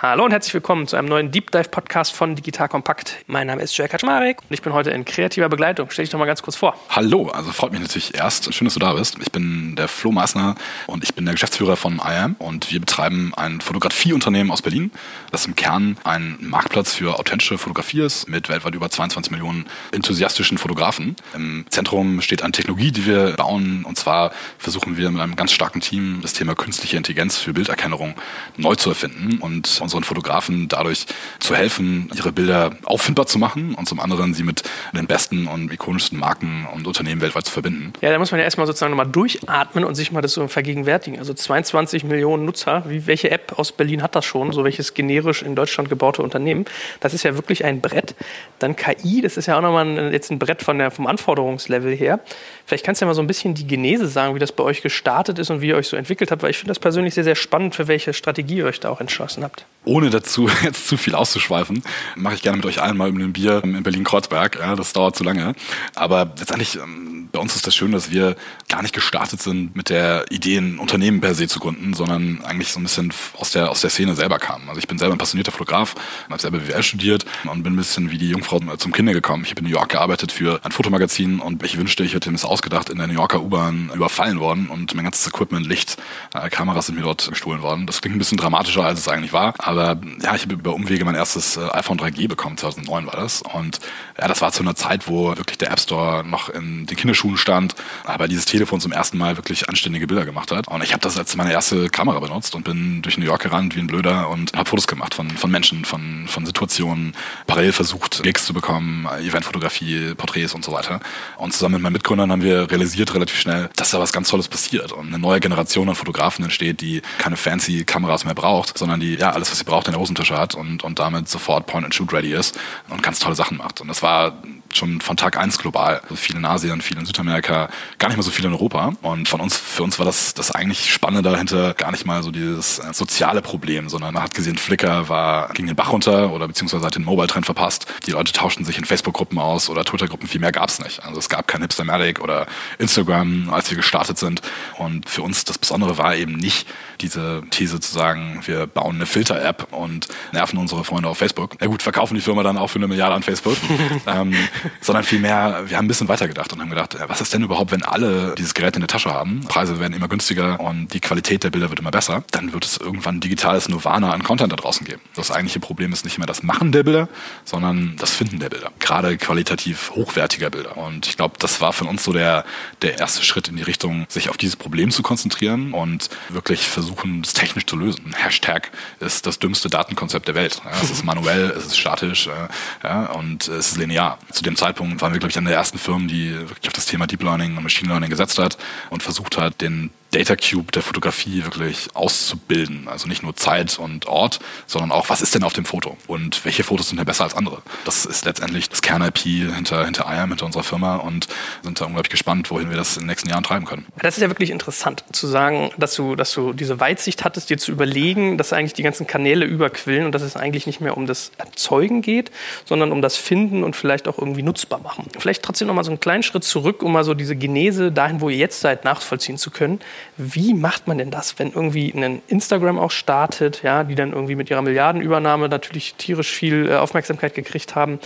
Hallo und herzlich willkommen zu einem neuen Deep Dive Podcast von Digital Kompakt. Mein Name ist Jörg Kaczmarek und ich bin heute in kreativer Begleitung. Stell dich doch mal ganz kurz vor. Hallo, also freut mich natürlich erst. Schön, dass du da bist. Ich bin der Flo Meissner und ich bin der Geschäftsführer von IAM und wir betreiben ein Fotografieunternehmen aus Berlin, das im Kern ein Marktplatz für authentische Fotografie ist mit weltweit über 22 Millionen enthusiastischen Fotografen. Im Zentrum steht eine Technologie, die wir bauen und zwar versuchen wir mit einem ganz starken Team das Thema künstliche Intelligenz für Bilderkennung neu zu erfinden und unseren Fotografen dadurch zu helfen, ihre Bilder auffindbar zu machen und zum anderen sie mit den besten und ikonischsten Marken und Unternehmen weltweit zu verbinden. Ja, da muss man ja erstmal sozusagen nochmal durchatmen und sich mal das so vergegenwärtigen. Also 22 Millionen Nutzer, wie, welche App aus Berlin hat das schon, so welches generisch in Deutschland gebaute Unternehmen? Das ist ja wirklich ein Brett. Dann KI, das ist ja auch nochmal ein, jetzt ein Brett von der, vom Anforderungslevel her. Vielleicht kannst du ja mal so ein bisschen die Genese sagen, wie das bei euch gestartet ist und wie ihr euch so entwickelt habt, weil ich finde das persönlich sehr, sehr spannend, für welche Strategie ihr euch da auch entschlossen habt. Ohne dazu jetzt zu viel auszuschweifen, mache ich gerne mit euch allen mal über ein Bier in Berlin-Kreuzberg. Ja, das dauert zu lange. Aber letztendlich, ähm, bei uns ist das schön, dass wir gar nicht gestartet sind mit der Idee, ein Unternehmen per se zu gründen, sondern eigentlich so ein bisschen aus der, aus der Szene selber kamen. Also ich bin selber ein passionierter Fotograf, habe selber BWL studiert und bin ein bisschen wie die Jungfrau zum Kinder gekommen. Ich habe in New York gearbeitet für ein Fotomagazin und ich wünschte, ich hätte mir das ausgedacht, in der New Yorker U-Bahn überfallen worden und mein ganzes Equipment, Licht, äh, Kameras sind mir dort gestohlen worden. Das klingt ein bisschen dramatischer, als es eigentlich war, aber ja, ich habe über Umwege mein erstes äh, iPhone 3G bekommen, 2009 war das und ja, das war zu einer Zeit, wo wirklich der App Store noch in den Kinderschuhen stand, aber dieses Telefon zum ersten Mal wirklich anständige Bilder gemacht hat und ich habe das als meine erste Kamera benutzt und bin durch New York gerannt wie ein Blöder und habe Fotos gemacht von, von Menschen, von, von Situationen, parallel versucht, Gigs zu bekommen, Eventfotografie, Porträts und so weiter. Und zusammen mit meinen Mitgründern haben wir realisiert relativ schnell, dass da was ganz Tolles passiert und eine neue Generation an Fotografen entsteht, die keine fancy Kameras mehr braucht, sondern die ja alles, was sie braucht, in der Hosentasche hat und, und damit sofort Point-and-Shoot-ready ist und ganz tolle Sachen macht. Und das war schon von Tag eins global. Also viel in Asien, viel in Südamerika, gar nicht mal so viel in Europa. Und von uns, für uns war das, das eigentlich Spannende dahinter gar nicht mal so dieses äh, soziale Problem, sondern man hat gesehen, Flickr war gegen den Bach runter oder beziehungsweise hat den Mobile-Trend verpasst. Die Leute tauschten sich in Facebook-Gruppen aus oder Twitter-Gruppen, viel mehr gab's nicht. Also es gab kein Hipstermatic oder Instagram, als wir gestartet sind. Und für uns das Besondere war eben nicht diese These zu sagen, wir bauen eine Filter-App und nerven unsere Freunde auf Facebook. Ja gut, verkaufen die Firma dann auch für eine Milliarde an Facebook. ähm, sondern vielmehr, wir haben ein bisschen weitergedacht und haben gedacht, was ist denn überhaupt, wenn alle dieses Gerät in der Tasche haben? Preise werden immer günstiger und die Qualität der Bilder wird immer besser. Dann wird es irgendwann digitales Nirvana an Content da draußen geben. Das eigentliche Problem ist nicht mehr das Machen der Bilder, sondern das Finden der Bilder. Gerade qualitativ hochwertiger Bilder. Und ich glaube, das war von uns so der, der erste Schritt in die Richtung, sich auf dieses Problem zu konzentrieren und wirklich versuchen, es technisch zu lösen. Hashtag ist das dümmste Datenkonzept der Welt. Ja, es ist manuell, es ist statisch äh, ja, und es ist linear. Zu dem Zeitpunkt waren wir, glaube ich, eine der ersten Firmen, die wirklich auf das Thema Deep Learning und Machine Learning gesetzt hat und versucht hat, den Data Cube der Fotografie wirklich auszubilden. Also nicht nur Zeit und Ort, sondern auch, was ist denn auf dem Foto und welche Fotos sind denn besser als andere. Das ist letztendlich das Kern-IP hinter, hinter IAM, hinter unserer Firma und sind da unglaublich gespannt, wohin wir das in den nächsten Jahren treiben können. Das ist ja wirklich interessant zu sagen, dass du, dass du diese Weitsicht hattest, dir zu überlegen, dass eigentlich die ganzen Kanäle überquillen und dass es eigentlich nicht mehr um das Erzeugen geht, sondern um das Finden und vielleicht auch irgendwie nutzbar machen. Vielleicht trotzdem nochmal so einen kleinen Schritt zurück, um mal so diese Genese dahin, wo ihr jetzt seid, nachvollziehen zu können wie macht man denn das, wenn irgendwie ein Instagram auch startet, ja, die dann irgendwie mit ihrer Milliardenübernahme natürlich tierisch viel äh, Aufmerksamkeit gekriegt haben?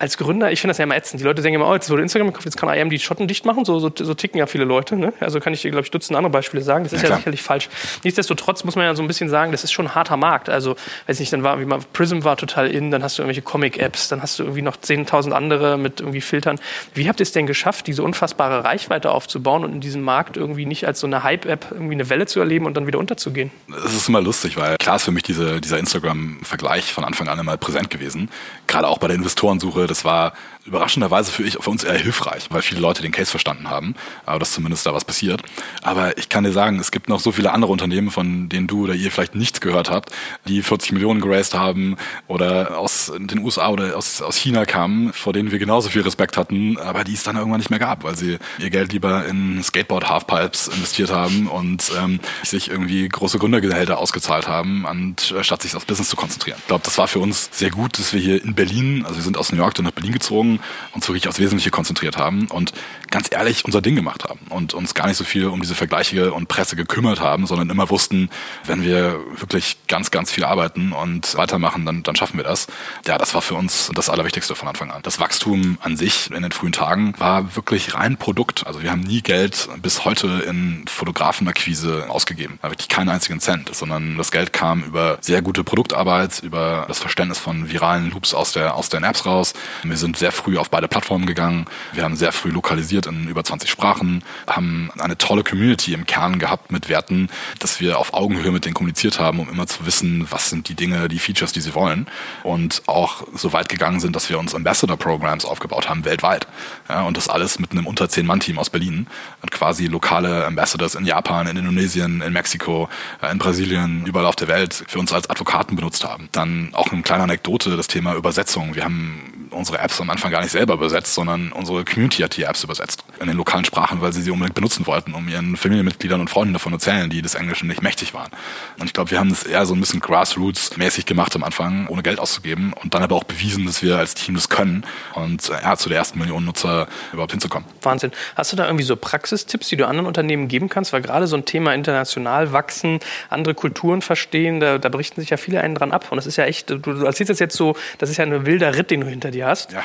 Als Gründer, ich finde das ja immer ätzend. Die Leute denken immer, oh, jetzt wurde Instagram gekauft, jetzt kann IM die Schotten dicht machen. So, so, so ticken ja viele Leute. Ne? Also kann ich dir, glaube ich, Dutzend andere Beispiele sagen. Das ist ja, ja sicherlich falsch. Nichtsdestotrotz muss man ja so ein bisschen sagen, das ist schon ein harter Markt. Also, weiß nicht, dann war, wie man, Prism war total in, dann hast du irgendwelche Comic-Apps, dann hast du irgendwie noch 10.000 andere mit irgendwie Filtern. Wie habt ihr es denn geschafft, diese unfassbare Reichweite aufzubauen und in diesem Markt irgendwie nicht als so eine Hype-App irgendwie eine Welle zu erleben und dann wieder unterzugehen? Es ist immer lustig, weil klar ist für mich diese, dieser Instagram-Vergleich von Anfang an immer präsent gewesen. Gerade auch bei der Investorensuche, das war überraschenderweise für, ich, für uns eher hilfreich, weil viele Leute den Case verstanden haben, aber dass zumindest da was passiert. Aber ich kann dir sagen, es gibt noch so viele andere Unternehmen, von denen du oder ihr vielleicht nichts gehört habt, die 40 Millionen geraced haben oder aus den USA oder aus, aus China kamen, vor denen wir genauso viel Respekt hatten, aber die es dann irgendwann nicht mehr gab, weil sie ihr Geld lieber in Skateboard-Halfpipes investiert haben und ähm, sich irgendwie große Gründergehälter ausgezahlt haben, anstatt sich aufs Business zu konzentrieren. Ich glaube, das war für uns sehr gut, dass wir hier in Berlin, also wir sind aus New York dann nach Berlin gezogen, Wochen uns wirklich aufs Wesentliche konzentriert haben und ganz ehrlich unser Ding gemacht haben und uns gar nicht so viel um diese Vergleiche und Presse gekümmert haben, sondern immer wussten, wenn wir wirklich ganz, ganz viel arbeiten und weitermachen, dann, dann schaffen wir das. Ja, das war für uns das Allerwichtigste von Anfang an. Das Wachstum an sich in den frühen Tagen war wirklich rein Produkt. Also wir haben nie Geld bis heute in Fotografenakquise ausgegeben. Wirklich keinen einzigen Cent, sondern das Geld kam über sehr gute Produktarbeit, über das Verständnis von viralen Loops aus der, aus den Apps raus. Wir sind sehr früh auf beide Plattformen gegangen. Wir haben sehr früh lokalisiert in über 20 Sprachen, haben eine tolle Community im Kern gehabt mit Werten, dass wir auf Augenhöhe mit denen kommuniziert haben, um immer zu wissen, was sind die Dinge, die Features, die sie wollen. Und auch so weit gegangen sind, dass wir uns Ambassador-Programs aufgebaut haben, weltweit. Ja, und das alles mit einem unter 10-Mann-Team aus Berlin und quasi lokale Ambassadors in Japan, in Indonesien, in Mexiko, in Brasilien, überall auf der Welt für uns als Advokaten benutzt haben. Dann auch eine kleine Anekdote, das Thema Übersetzung. Wir haben unsere Apps am Anfang gar nicht selber übersetzt, sondern unsere Community hat die Apps übersetzt in den lokalen Sprachen, weil sie sie unbedingt benutzen wollten, um ihren Familienmitgliedern und Freunden davon zu erzählen, die des Englischen nicht mächtig waren. Und ich glaube, wir haben das eher so ein bisschen Grassroots-mäßig gemacht am Anfang, ohne Geld auszugeben und dann aber auch bewiesen, dass wir als Team das können und äh, ja, zu der ersten Million Nutzer überhaupt hinzukommen. Wahnsinn. Hast du da irgendwie so Praxistipps, die du anderen Unternehmen geben kannst? Weil gerade so ein Thema international wachsen, andere Kulturen verstehen, da, da berichten sich ja viele einen dran ab. Und das ist ja echt, du, du erzählst das jetzt so, das ist ja ein wilder Ritt, den du hinter dir hast. Ja,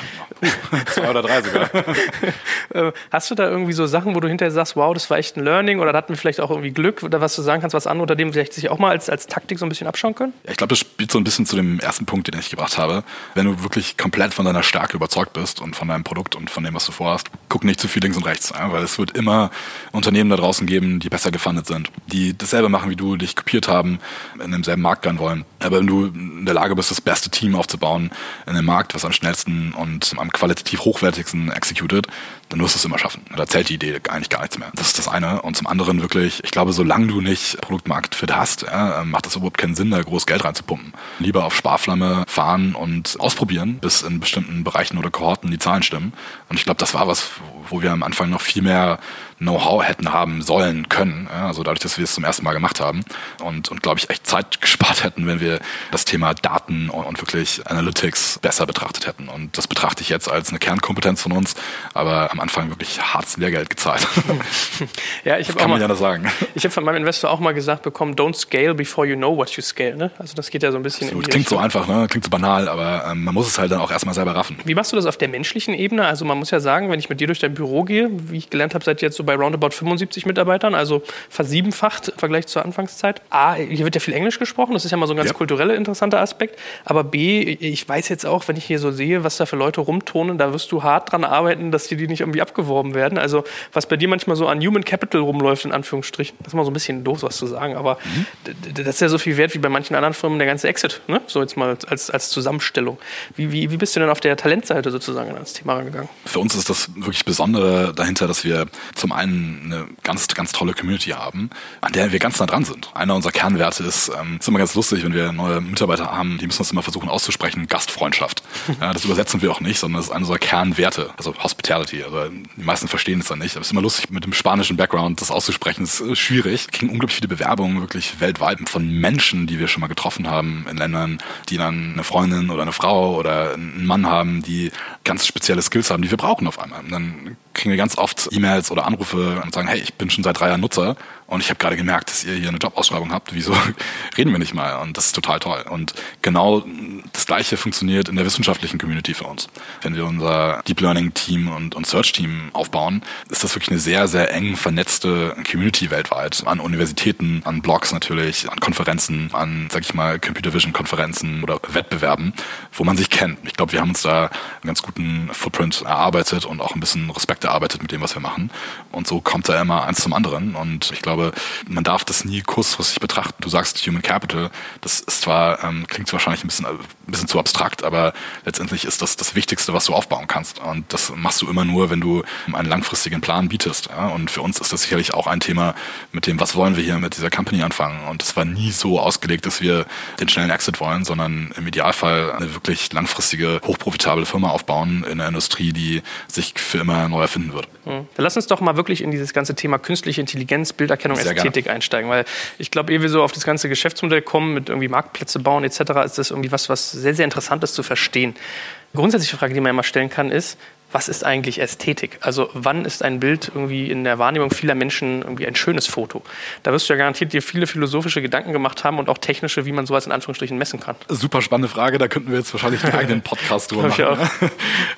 zwei oder drei sogar. Äh, hast du da irgendwie so Sachen, wo du hinterher sagst, wow, das war echt ein Learning oder da hatten wir vielleicht auch irgendwie Glück oder was du sagen kannst, was andere Unternehmen vielleicht sich auch mal als, als Taktik so ein bisschen abschauen können? Ja, ich glaube, das spielt so ein bisschen zu dem ersten Punkt, den ich gebracht habe. Wenn du wirklich komplett von deiner Stärke überzeugt bist und von deinem Produkt und von dem, was du vorhast, guck nicht zu viel links und rechts, weil es wird immer Unternehmen da draußen geben, die besser gefundet sind, die dasselbe machen wie du, dich kopiert haben, in demselben Markt gehen wollen. Aber wenn du in der Lage bist, das beste Team aufzubauen in einem Markt, was am schnellsten und am qualitativ hochwertigsten executed, dann wirst du es immer schaffen. Da zählt die Idee eigentlich gar nichts mehr. Das ist das eine. Und zum anderen wirklich, ich glaube, solange du nicht Produktmarktfit hast, ja, macht es überhaupt keinen Sinn, da groß Geld reinzupumpen. Lieber auf Sparflamme fahren und ausprobieren, bis in bestimmten Bereichen oder Kohorten die Zahlen stimmen. Und ich glaube, das war was, wo wir am Anfang noch viel mehr Know-how hätten haben sollen können. Also dadurch, dass wir es zum ersten Mal gemacht haben und, und glaube ich, echt Zeit gespart hätten, wenn wir das Thema Daten und, und, wirklich Analytics besser betrachtet hätten. Und das betrachte ich jetzt als eine Kernkompetenz von uns, aber am Anfang wirklich hartes Lehrgeld gezahlt. ja, ich habe kann man ja sagen. Ich habe von meinem Investor auch mal gesagt bekommen, don't scale before you know what you scale. Ne? Also das geht ja so ein bisschen Absolut. in die Klingt Richtung. so einfach, ne? klingt so banal, aber ähm, man muss es halt dann auch erstmal selber raffen. Wie machst du das auf der menschlichen Ebene? Also man muss ja sagen, wenn ich mit dir durch dein Büro gehe, wie ich gelernt habe, seid ihr jetzt so bei roundabout 75 Mitarbeitern, also versiebenfacht im Vergleich zur Anfangszeit. A, hier wird ja viel Englisch gesprochen, das ist ja mal so ein ganz ja. kultureller interessanter Aspekt. Aber B, ich weiß jetzt auch, wenn ich hier so sehe, was da für Leute rumtonen, da wirst du hart dran arbeiten, dass die, die nicht irgendwie abgeworben werden. Also was bei dir manchmal so an Human Capital rumläuft, in Anführungsstrichen, das ist mal so ein bisschen doof, was zu sagen, aber mhm. das ist ja so viel wert wie bei manchen anderen Firmen der ganze Exit, ne? so jetzt mal als, als Zusammenstellung. Wie, wie, wie bist du denn auf der Talentseite sozusagen an das Thema rangegangen? Für uns ist das wirklich Besondere dahinter, dass wir zum einen eine ganz, ganz tolle Community haben, an der wir ganz nah dran sind. Einer unserer Kernwerte ist, ähm, ist immer ganz lustig, wenn wir neue Mitarbeiter haben, die müssen uns immer versuchen auszusprechen, Gastfreundschaft. Ja, das übersetzen wir auch nicht, sondern das ist einer unserer Kernwerte, also Hospitality. Also die meisten verstehen es dann nicht, aber es ist immer lustig, mit dem spanischen Background das auszusprechen, ist schwierig. Es kriegen unglaublich viele Bewerbungen, wirklich weltweit, von Menschen, die wir schon mal getroffen haben in Ländern, die dann eine Freundin oder eine Frau oder einen Mann haben, die ganz spezielle Skills haben, die wir brauchen auf einmal. Und dann kriegen wir ganz oft E-Mails oder Anrufe und sagen, hey, ich bin schon seit drei Jahren Nutzer und ich habe gerade gemerkt, dass ihr hier eine Jobausschreibung habt. Wieso reden wir nicht mal? Und das ist total toll. Und genau das Gleiche funktioniert in der wissenschaftlichen Community für uns. Wenn wir unser Deep Learning Team und, und Search Team aufbauen, ist das wirklich eine sehr, sehr eng vernetzte Community weltweit. An Universitäten, an Blogs natürlich, an Konferenzen, an, sag ich mal, Computer Vision Konferenzen oder Wettbewerben, wo man sich kennt. Ich glaube, wir haben uns da einen ganz guten Footprint erarbeitet und auch ein bisschen Respekt erarbeitet mit dem, was wir machen. Und so kommt da immer eins zum anderen. Und ich glaube, man darf das nie kurzfristig betrachten. Du sagst Human Capital, das ist zwar, ähm, klingt wahrscheinlich ein bisschen, ein bisschen zu abstrakt, aber letztendlich ist das das Wichtigste, was du aufbauen kannst. Und das machst du immer nur, wenn du einen langfristigen Plan bietest. Ja? Und für uns ist das sicherlich auch ein Thema mit dem, was wollen wir hier mit dieser Company anfangen. Und es war nie so ausgelegt, dass wir den schnellen Exit wollen, sondern im Idealfall eine wirklich langfristige, hochprofitable Firma aufbauen in einer Industrie, die sich für immer neu erfinden wird. Mhm. Dann lass uns doch mal wirklich in dieses ganze Thema künstliche Intelligenz, Bilderkennung, Sehr Ästhetik gerne. einsteigen, weil ich glaube, ehe wir so auf das ganze Geschäftsmodell kommen, mit irgendwie Marktplätze bauen etc., ist das irgendwie was, was sehr, sehr interessant ist zu verstehen. Grundsätzliche Frage, die man immer stellen kann, ist, was ist eigentlich Ästhetik? Also wann ist ein Bild irgendwie in der Wahrnehmung vieler Menschen irgendwie ein schönes Foto? Da wirst du ja garantiert dir viele philosophische Gedanken gemacht haben und auch technische, wie man sowas in Anführungsstrichen messen kann. Super spannende Frage, da könnten wir jetzt wahrscheinlich einen eigenen Podcast drüber machen. Ne?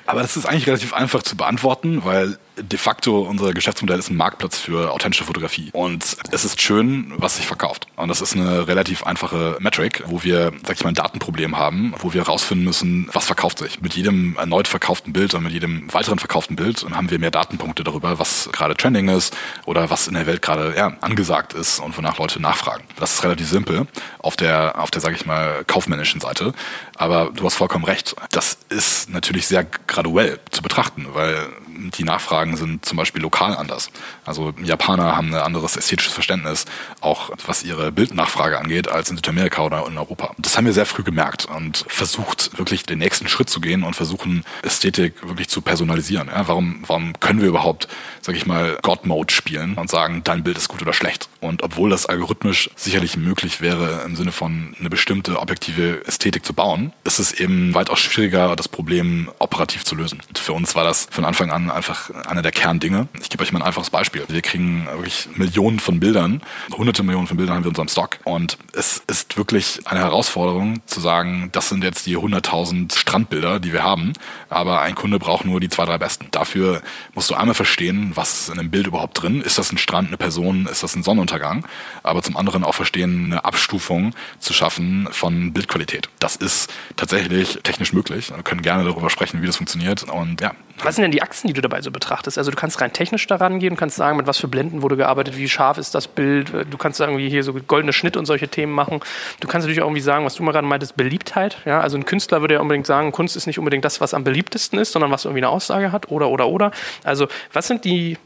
Aber das ist eigentlich relativ einfach zu beantworten, weil de facto unser Geschäftsmodell ist ein Marktplatz für authentische Fotografie. Und es ist schön, was sich verkauft. Und das ist eine relativ einfache Metric, wo wir, sag ich mal, ein Datenproblem haben, wo wir herausfinden müssen, was verkauft sich. Mit jedem erneut verkauften Bild und mit jedem weiteren verkauften Bild haben wir mehr Datenpunkte darüber, was gerade trending ist oder was in der Welt gerade ja, angesagt ist und wonach Leute nachfragen. Das ist relativ simpel auf der, auf der, sag ich mal, kaufmännischen Seite. Aber du hast vollkommen recht. Das ist natürlich sehr graduell zu betrachten, weil die Nachfragen sind zum Beispiel lokal anders. Also Japaner haben ein anderes ästhetisches Verständnis, auch was ihre Bildnachfrage angeht, als in Südamerika oder in Europa. Das haben wir sehr früh gemerkt und versucht wirklich den nächsten Schritt zu gehen und versuchen Ästhetik wirklich zu personalisieren. Ja, warum, warum können wir überhaupt, sag ich mal, God-Mode spielen und sagen, dein Bild ist gut oder schlecht? Und obwohl das algorithmisch sicherlich möglich wäre, im Sinne von eine bestimmte objektive Ästhetik zu bauen, ist es eben weitaus schwieriger, das Problem operativ zu lösen. Und für uns war das von Anfang an einfach einer der Kerndinge. Ich gebe euch mal ein einfaches Beispiel. Wir kriegen wirklich Millionen von Bildern, hunderte Millionen von Bildern haben wir in unserem Stock. Und es ist wirklich eine Herausforderung zu sagen, das sind jetzt die 100.000 Strandbilder, die wir haben, aber ein Kunde braucht nur die zwei, drei besten. Dafür musst du einmal verstehen, was ist in einem Bild überhaupt drin. Ist das ein Strand, eine Person, ist das ein Sonnenuntergang? Aber zum anderen auch verstehen, eine Abstufung zu schaffen von Bildqualität. Das ist tatsächlich technisch möglich. Wir können gerne darüber sprechen, wie das funktioniert. Und ja, was sind denn die Achsen, die du dabei so betrachtest? Also du kannst rein technisch daran gehen, kannst sagen, mit was für Blenden wurde gearbeitet, wie scharf ist das Bild. Du kannst sagen, wie hier so goldene Schnitt und solche Themen machen. Du kannst natürlich auch irgendwie sagen, was du mal gerade meintest, Beliebtheit. Ja, also ein Künstler würde ja unbedingt sagen, Kunst ist nicht unbedingt das, was am beliebtesten ist, sondern was irgendwie eine Aussage hat oder oder oder. Also was sind die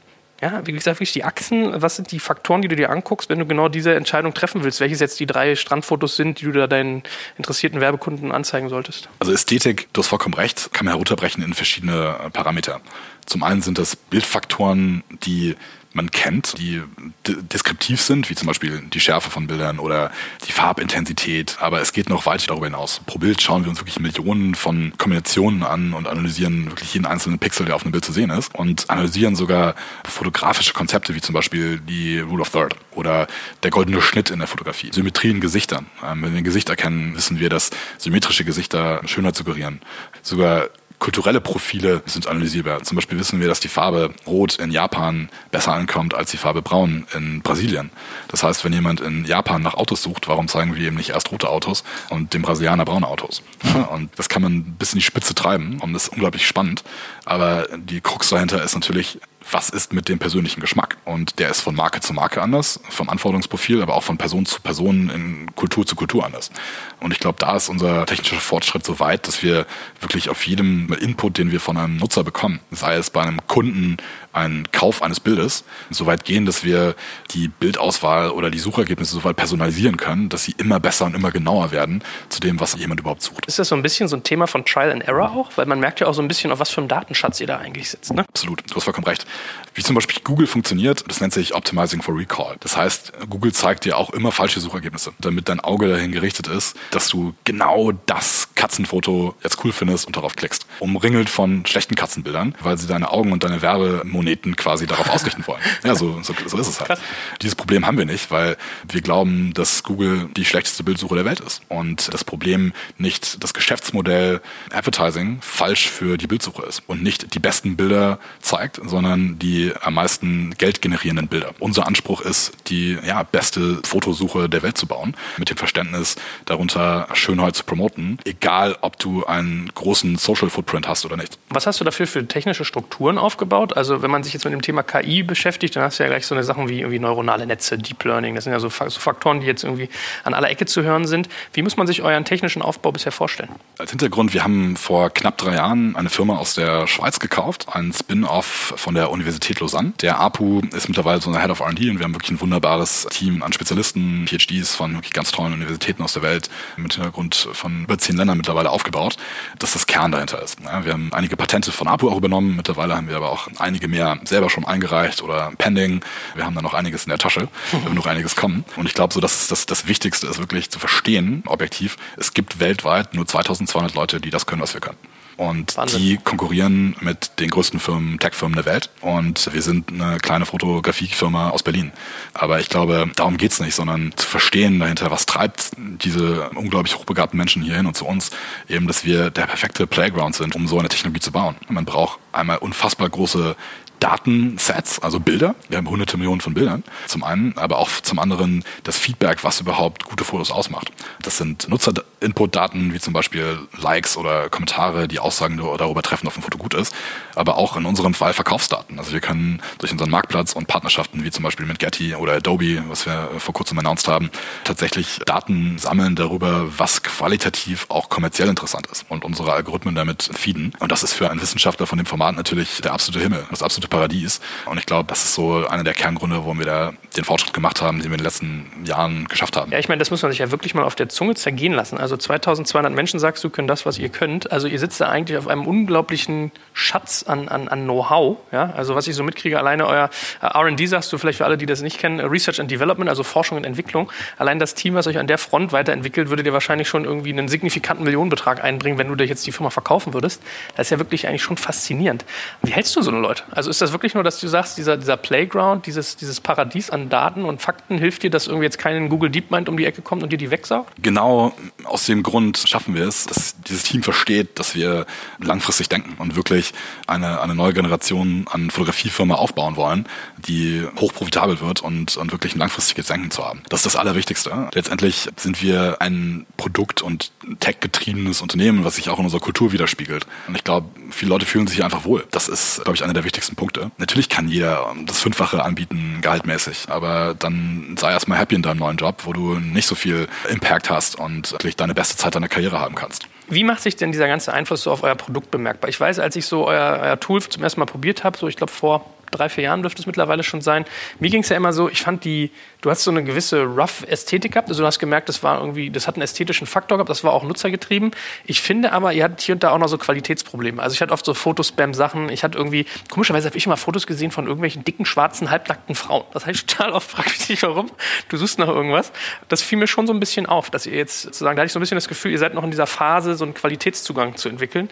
ja, wie gesagt, wirklich die Achsen, was sind die Faktoren, die du dir anguckst, wenn du genau diese Entscheidung treffen willst? Welches jetzt die drei Strandfotos sind, die du da deinen interessierten Werbekunden anzeigen solltest? Also Ästhetik, du hast vollkommen recht, kann man herunterbrechen in verschiedene Parameter. Zum einen sind das Bildfaktoren, die man kennt, die deskriptiv sind, wie zum Beispiel die Schärfe von Bildern oder die Farbintensität. Aber es geht noch weiter darüber hinaus. Pro Bild schauen wir uns wirklich Millionen von Kombinationen an und analysieren wirklich jeden einzelnen Pixel, der auf einem Bild zu sehen ist und analysieren sogar fotografische Konzepte, wie zum Beispiel die Rule of Third oder der goldene Schnitt in der Fotografie. Symmetrie in Gesichtern. Ähm, wenn wir ein Gesicht erkennen, wissen wir, dass symmetrische Gesichter Schönheit suggerieren. Sogar kulturelle Profile sind analysierbar. Zum Beispiel wissen wir, dass die Farbe Rot in Japan besser ankommt als die Farbe Braun in Brasilien. Das heißt, wenn jemand in Japan nach Autos sucht, warum zeigen wir ihm nicht erst rote Autos und dem Brasilianer braune Autos? Und das kann man bis in die Spitze treiben und das ist unglaublich spannend. Aber die Krux dahinter ist natürlich, was ist mit dem persönlichen Geschmack? Und der ist von Marke zu Marke anders, vom Anforderungsprofil, aber auch von Person zu Person, in Kultur zu Kultur anders. Und ich glaube, da ist unser technischer Fortschritt so weit, dass wir wirklich auf jedem Input, den wir von einem Nutzer bekommen, sei es bei einem Kunden ein Kauf eines Bildes, so weit gehen, dass wir die Bildauswahl oder die Suchergebnisse so weit personalisieren können, dass sie immer besser und immer genauer werden zu dem, was jemand überhaupt sucht. Ist das so ein bisschen so ein Thema von Trial and Error auch? Weil man merkt ja auch so ein bisschen, auf was für einem Datenschatz ihr da eigentlich sitzt. Ne? Absolut, du hast vollkommen recht. Wie zum Beispiel Google funktioniert, das nennt sich Optimizing for Recall. Das heißt, Google zeigt dir auch immer falsche Suchergebnisse, damit dein Auge dahin gerichtet ist, dass du genau das Katzenfoto jetzt cool findest und darauf klickst. Umringelt von schlechten Katzenbildern, weil sie deine Augen und deine Werbemoneten quasi darauf ausrichten wollen. Ja, so, so, so ist es halt. Krass. Dieses Problem haben wir nicht, weil wir glauben, dass Google die schlechteste Bildsuche der Welt ist. Und das Problem nicht das Geschäftsmodell Advertising falsch für die Bildsuche ist und nicht die besten Bilder zeigt, sondern die am meisten Geld generierenden Bilder. Unser Anspruch ist, die ja, beste Fotosuche der Welt zu bauen, mit dem Verständnis darunter Schönheit zu promoten, egal ob du einen großen Social Footprint hast oder nicht. Was hast du dafür für technische Strukturen aufgebaut? Also wenn man sich jetzt mit dem Thema KI beschäftigt, dann hast du ja gleich so eine Sachen wie irgendwie neuronale Netze, Deep Learning. Das sind ja so Faktoren, die jetzt irgendwie an aller Ecke zu hören sind. Wie muss man sich euren technischen Aufbau bisher vorstellen? Als Hintergrund, wir haben vor knapp drei Jahren eine Firma aus der Schweiz gekauft, ein Spin-off von der Universität Lausanne. Der APU ist mittlerweile so eine Head of R&D und wir haben wirklich ein wunderbares Team an Spezialisten, PhDs von wirklich ganz tollen Universitäten aus der Welt mit Hintergrund von über zehn Ländern, mittlerweile aufgebaut, dass das Kern dahinter ist. Ja, wir haben einige Patente von APU auch übernommen, mittlerweile haben wir aber auch einige mehr selber schon eingereicht oder pending. Wir haben da noch einiges in der Tasche, da wird noch einiges kommen. Und ich glaube, so dass das, das Wichtigste ist wirklich zu verstehen, objektiv, es gibt weltweit nur 2200 Leute, die das können, was wir können. Und Wahnsinn. die konkurrieren mit den größten Firmen, Tech-Firmen der Welt. Und wir sind eine kleine Fotografiefirma aus Berlin. Aber ich glaube, darum geht's nicht, sondern zu verstehen dahinter, was treibt diese unglaublich hochbegabten Menschen hierhin und zu uns, eben, dass wir der perfekte Playground sind, um so eine Technologie zu bauen. Man braucht einmal unfassbar große Datensets, also Bilder. Wir haben hunderte Millionen von Bildern. Zum einen, aber auch zum anderen das Feedback, was überhaupt gute Fotos ausmacht. Das sind Nutzer-Input-Daten, wie zum Beispiel Likes oder Kommentare, die Aussagen darüber treffen, ob ein Foto gut ist. Aber auch in unserem Fall Verkaufsdaten. Also wir können durch unseren Marktplatz und Partnerschaften, wie zum Beispiel mit Getty oder Adobe, was wir vor kurzem announced haben, tatsächlich Daten sammeln darüber, was qualitativ auch kommerziell interessant ist und unsere Algorithmen damit feeden. Und das ist für einen Wissenschaftler von dem Format natürlich der absolute Himmel, das absolute Paradies. Und ich glaube, das ist so einer der Kerngründe, warum wir da den Fortschritt gemacht haben, den wir in den letzten Jahren geschafft haben. Ja, ich meine, das muss man sich ja wirklich mal auf der Zunge zergehen lassen. Also 2200 Menschen sagst du, können das, was ihr könnt. Also ihr sitzt da eigentlich auf einem unglaublichen Schatz an, an, an Know-how. Ja? Also was ich so mitkriege, alleine euer äh, R&D sagst du vielleicht für alle, die das nicht kennen, Research and Development, also Forschung und Entwicklung. Allein das Team, was euch an der Front weiterentwickelt, würde dir wahrscheinlich schon irgendwie einen signifikanten Millionenbetrag einbringen, wenn du dir jetzt die Firma verkaufen würdest. Das ist ja wirklich eigentlich schon faszinierend. Wie hältst du so eine Leute? Also ist das wirklich nur, dass du sagst, dieser, dieser Playground, dieses, dieses Paradies an Daten und Fakten hilft dir, dass irgendwie jetzt kein Google DeepMind um die Ecke kommt und dir die wegsaugt? Genau aus dem Grund schaffen wir es, dass dieses Team versteht, dass wir langfristig denken und wirklich eine, eine neue Generation an Fotografiefirma aufbauen wollen, die hochprofitabel wird und, und wirklich ein langfristiges Denken zu haben. Das ist das Allerwichtigste. Letztendlich sind wir ein Produkt- und tech-getriebenes Unternehmen, was sich auch in unserer Kultur widerspiegelt. Und ich glaube, viele Leute fühlen sich einfach wohl. Das ist, glaube ich, einer der wichtigsten Punkte. Natürlich kann jeder das Fünffache anbieten, gehaltmäßig. Aber dann sei erstmal happy in deinem neuen Job, wo du nicht so viel Impact hast und wirklich deine beste Zeit deiner Karriere haben kannst. Wie macht sich denn dieser ganze Einfluss so auf euer Produkt bemerkbar? Ich weiß, als ich so euer, euer Tool zum ersten Mal probiert habe, so ich glaube vor drei, vier Jahren dürfte es mittlerweile schon sein. Mir ging es ja immer so, ich fand die, du hast so eine gewisse Rough-Ästhetik gehabt. Also du hast gemerkt, das war irgendwie, das hat einen ästhetischen Faktor gehabt, das war auch nutzergetrieben. Ich finde aber, ihr hattet hier und da auch noch so Qualitätsprobleme. Also ich hatte oft so Fotospam-Sachen. Ich hatte irgendwie, komischerweise habe ich immer Fotos gesehen von irgendwelchen dicken, schwarzen, halbnackten Frauen. Das heißt total oft, frag mich nicht warum. Du suchst noch irgendwas. Das fiel mir schon so ein bisschen auf, dass ihr jetzt sozusagen, da hatte ich so ein bisschen das Gefühl, ihr seid noch in dieser Phase, so einen Qualitätszugang zu entwickeln.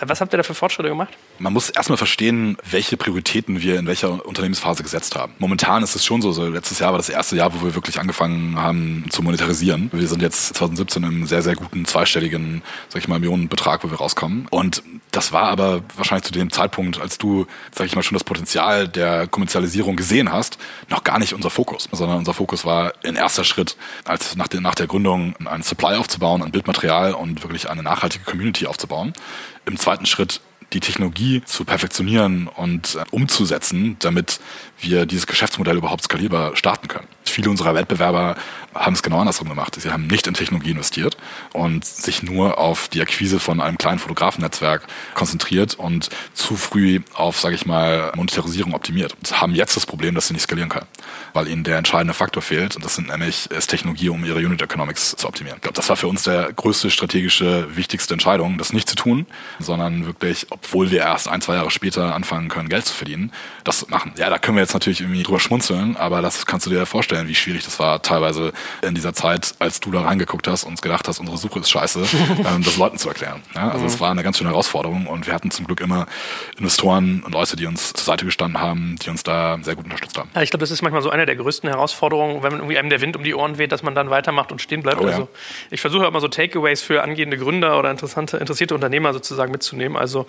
Was habt ihr da für Fortschritte gemacht? Man muss erstmal verstehen, welche Prioritäten wir in welcher Unternehmensphase gesetzt haben. Momentan ist es schon so, so letztes Jahr war das erste Jahr, wo wir wirklich angefangen haben zu monetarisieren. Wir sind jetzt 2017 im sehr, sehr guten zweistelligen, sag ich mal, Millionenbetrag, wo wir rauskommen. Und das war aber wahrscheinlich zu dem Zeitpunkt, als du, sag ich mal, schon das Potenzial der Kommerzialisierung gesehen hast, noch gar nicht unser Fokus, sondern unser Fokus war in erster Schritt, als nach der, nach der Gründung einen Supply aufzubauen, ein Bildmaterial und wirklich eine nachhaltige Community aufzubauen. Im zweiten Schritt die Technologie zu perfektionieren und äh, umzusetzen, damit wir dieses Geschäftsmodell überhaupt skalierbar starten können. Viele unserer Wettbewerber haben es genau andersrum gemacht. Sie haben nicht in Technologie investiert und sich nur auf die Akquise von einem kleinen Fotografennetzwerk konzentriert und zu früh auf, sage ich mal, Monetarisierung optimiert. Und haben jetzt das Problem, dass sie nicht skalieren können, weil ihnen der entscheidende Faktor fehlt und das sind nämlich ist Technologie, um ihre Unit Economics zu optimieren. Ich glaube, das war für uns der größte strategische, wichtigste Entscheidung, das nicht zu tun, sondern wirklich, obwohl wir erst ein, zwei Jahre später anfangen können, Geld zu verdienen, das zu machen. Ja, da können wir jetzt natürlich irgendwie drüber schmunzeln, aber das kannst du dir vorstellen, wie schwierig das war, teilweise in dieser Zeit, als du da reingeguckt hast und gedacht hast, unsere Suche ist scheiße, ähm, das Leuten zu erklären. Ja, also es mhm. war eine ganz schöne Herausforderung und wir hatten zum Glück immer Investoren und Leute, die uns zur Seite gestanden haben, die uns da sehr gut unterstützt haben. Ja, ich glaube, das ist manchmal so eine der größten Herausforderungen, wenn irgendwie einem der Wind um die Ohren weht, dass man dann weitermacht und stehen bleibt. Oh, also ich versuche immer so Takeaways für angehende Gründer oder interessante, interessierte Unternehmer sozusagen mitzunehmen. Also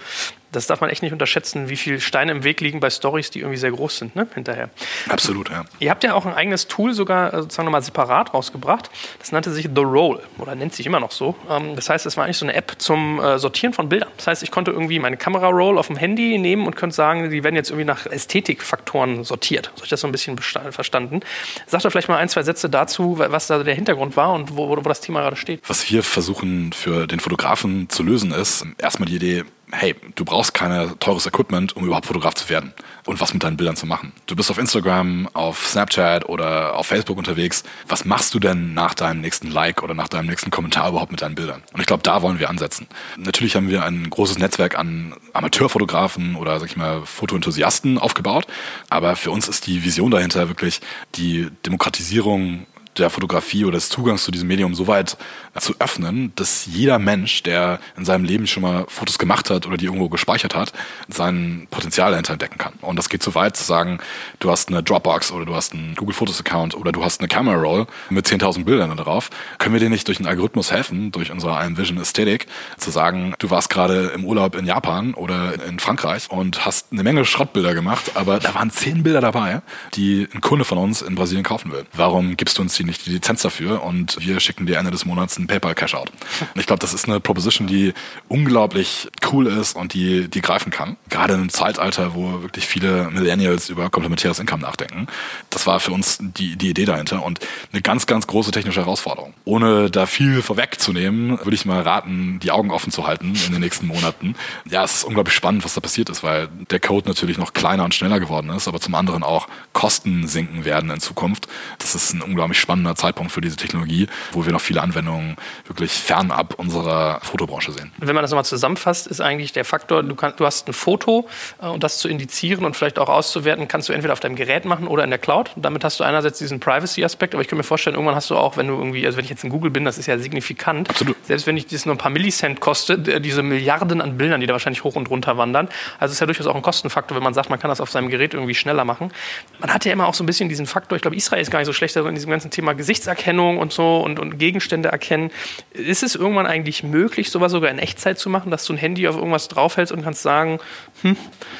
das darf man echt nicht unterschätzen, wie viele Steine im Weg liegen bei Stories, die irgendwie sehr groß sind, ne, hinterher. Absolut, ja. Ihr habt ja auch ein eigenes Tool sogar äh, sozusagen nochmal separat rausgebracht. Das nannte sich The Roll oder nennt sich immer noch so. Ähm, das heißt, es war eigentlich so eine App zum äh, Sortieren von Bildern. Das heißt, ich konnte irgendwie meine Kamera-Roll auf dem Handy nehmen und könnte sagen, die werden jetzt irgendwie nach Ästhetikfaktoren sortiert. So habe ich das so ein bisschen verstanden. Sag doch vielleicht mal ein, zwei Sätze dazu, was da der Hintergrund war und wo, wo das Thema gerade steht. Was wir versuchen für den Fotografen zu lösen ist, erstmal die Idee, hey, du brauchst brauchst kein teures Equipment, um überhaupt Fotograf zu werden und was mit deinen Bildern zu machen. Du bist auf Instagram, auf Snapchat oder auf Facebook unterwegs. Was machst du denn nach deinem nächsten Like oder nach deinem nächsten Kommentar überhaupt mit deinen Bildern? Und ich glaube, da wollen wir ansetzen. Natürlich haben wir ein großes Netzwerk an Amateurfotografen oder sag ich mal Fotoenthusiasten aufgebaut, aber für uns ist die Vision dahinter wirklich die Demokratisierung der Fotografie oder des Zugangs zu diesem Medium so weit zu öffnen, dass jeder Mensch, der in seinem Leben schon mal Fotos gemacht hat oder die irgendwo gespeichert hat, sein Potenzial dahinter entdecken kann. Und das geht so weit zu sagen, du hast eine Dropbox oder du hast einen Google Fotos Account oder du hast eine Camera Roll mit 10.000 Bildern darauf. Können wir dir nicht durch einen Algorithmus helfen, durch unsere Iron Vision Ästhetik, zu sagen, du warst gerade im Urlaub in Japan oder in Frankreich und hast eine Menge Schrottbilder gemacht, aber da waren zehn Bilder dabei, die ein Kunde von uns in Brasilien kaufen will. Warum gibst du uns die nicht die Lizenz dafür und wir schicken dir Ende des Monats ein PayPal Cashout. Und ich glaube, das ist eine Proposition, die unglaublich cool ist und die, die greifen kann. Gerade in einem Zeitalter, wo wirklich viele Millennials über komplementäres Income nachdenken. Das war für uns die, die Idee dahinter und eine ganz, ganz große technische Herausforderung. Ohne da viel vorwegzunehmen, würde ich mal raten, die Augen offen zu halten in den nächsten Monaten. Ja, es ist unglaublich spannend, was da passiert ist, weil der Code natürlich noch kleiner und schneller geworden ist, aber zum anderen auch Kosten sinken werden in Zukunft. Das ist ein unglaublich spannender Zeitpunkt für diese Technologie, wo wir noch viele Anwendungen wirklich fernab unserer Fotobranche sehen. Wenn man das nochmal zusammenfasst, ist eigentlich der Faktor, du, kann, du hast ein Foto äh, und das zu indizieren und vielleicht auch auszuwerten, kannst du entweder auf deinem Gerät machen oder in der Cloud. Und damit hast du einerseits diesen Privacy-Aspekt, aber ich kann mir vorstellen, irgendwann hast du auch, wenn du irgendwie, also wenn ich jetzt in Google bin, das ist ja signifikant. Absolut. Selbst wenn ich das nur ein paar Millicent kostet, äh, diese Milliarden an Bildern, die da wahrscheinlich hoch und runter wandern. Also ist ja durchaus auch ein Kostenfaktor, wenn man sagt, man kann das auf seinem Gerät irgendwie schneller machen. Man hat ja immer auch so ein bisschen diesen Faktor, ich glaube, Israel ist gar nicht so schlecht in diesem ganzen Thema Gesichtserkennung und so und, und Gegenstände erkennen. Ist es irgendwann eigentlich möglich, sowas sogar in Echtzeit zu machen, dass du ein Handy auf irgendwas draufhältst und kannst sagen, hm,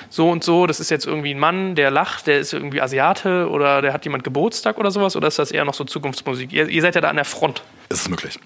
so und so, das ist jetzt irgendwie ein Mann, der lacht, der ist irgendwie Asiate oder der hat jemand Geburtstag oder sowas? Oder ist das eher noch so Zukunftsmusik? Ihr, ihr seid ja da an der Front. Ist es möglich.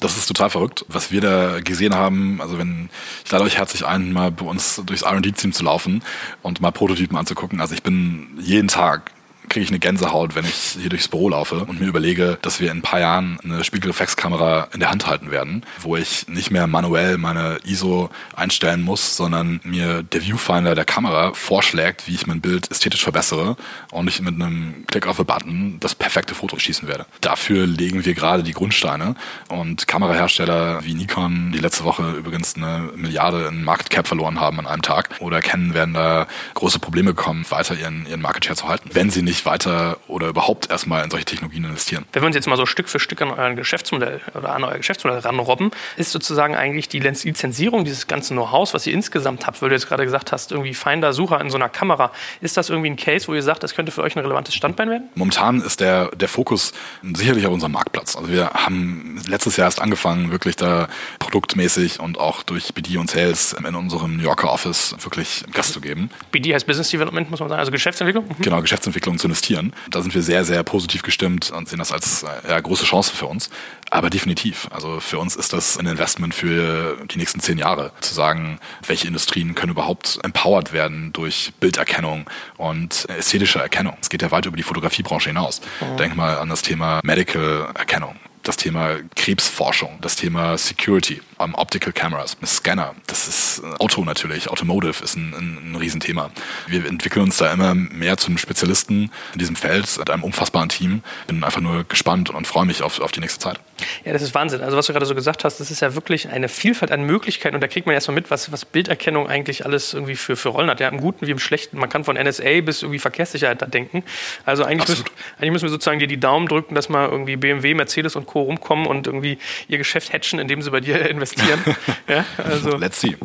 Das ist total verrückt, was wir da gesehen haben. Also wenn ich lade euch herzlich ein, mal bei uns durchs R&D-Team zu laufen und mal Prototypen anzugucken. Also ich bin jeden Tag kriege ich eine Gänsehaut, wenn ich hier durchs Büro laufe und mir überlege, dass wir in ein paar Jahren eine Spiegelreflexkamera in der Hand halten werden, wo ich nicht mehr manuell meine ISO einstellen muss, sondern mir der Viewfinder der Kamera vorschlägt, wie ich mein Bild ästhetisch verbessere und ich mit einem Klick auf a Button das perfekte Foto schießen werde. Dafür legen wir gerade die Grundsteine und Kamerahersteller wie Nikon, die letzte Woche übrigens eine Milliarde in Market Cap verloren haben an einem Tag oder Canon werden da große Probleme bekommen, weiter ihren, ihren Market Share zu halten, wenn sie nicht nicht weiter oder überhaupt erstmal in solche Technologien investieren. Wenn wir uns jetzt mal so Stück für Stück an euer Geschäftsmodell oder an euer Geschäftsmodell ranrobben, ist sozusagen eigentlich die Lizenzierung dieses ganzen Know-hows, was ihr insgesamt habt, weil du jetzt gerade gesagt hast, irgendwie Finder, Sucher in so einer Kamera, ist das irgendwie ein Case, wo ihr sagt, das könnte für euch ein relevantes Standbein werden? Momentan ist der, der Fokus sicherlich auf unserem Marktplatz. Also wir haben letztes Jahr erst angefangen, wirklich da produktmäßig und auch durch BD und Sales in unserem New Yorker Office wirklich Gast zu geben. BD heißt Business Development, muss man sagen, also Geschäftsentwicklung? Mhm. Genau, Geschäftsentwicklung zu investieren. Da sind wir sehr, sehr positiv gestimmt und sehen das als ja, große Chance für uns. Aber definitiv. Also für uns ist das ein Investment für die nächsten zehn Jahre. Zu sagen, welche Industrien können überhaupt empowered werden durch Bilderkennung und ästhetische Erkennung. Es geht ja weit über die Fotografiebranche hinaus. Mhm. Denk mal an das Thema Medical Erkennung das Thema Krebsforschung, das Thema Security, um, Optical Cameras, Scanner, das ist äh, Auto natürlich, Automotive ist ein, ein, ein Riesenthema. Wir entwickeln uns da immer mehr zu einem Spezialisten in diesem Feld, mit einem unfassbaren Team. Bin einfach nur gespannt und freue mich auf, auf die nächste Zeit. Ja, das ist Wahnsinn. Also was du gerade so gesagt hast, das ist ja wirklich eine Vielfalt an Möglichkeiten und da kriegt man erstmal mit, was, was Bilderkennung eigentlich alles irgendwie für, für Rollen hat. Ja, im Guten wie im Schlechten. Man kann von NSA bis irgendwie Verkehrssicherheit da denken. Also eigentlich, müssen, eigentlich müssen wir sozusagen dir die Daumen drücken, dass mal irgendwie BMW, Mercedes und Co. rumkommen und irgendwie ihr Geschäft hatchen, indem sie bei dir investieren. ja, also, Let's see.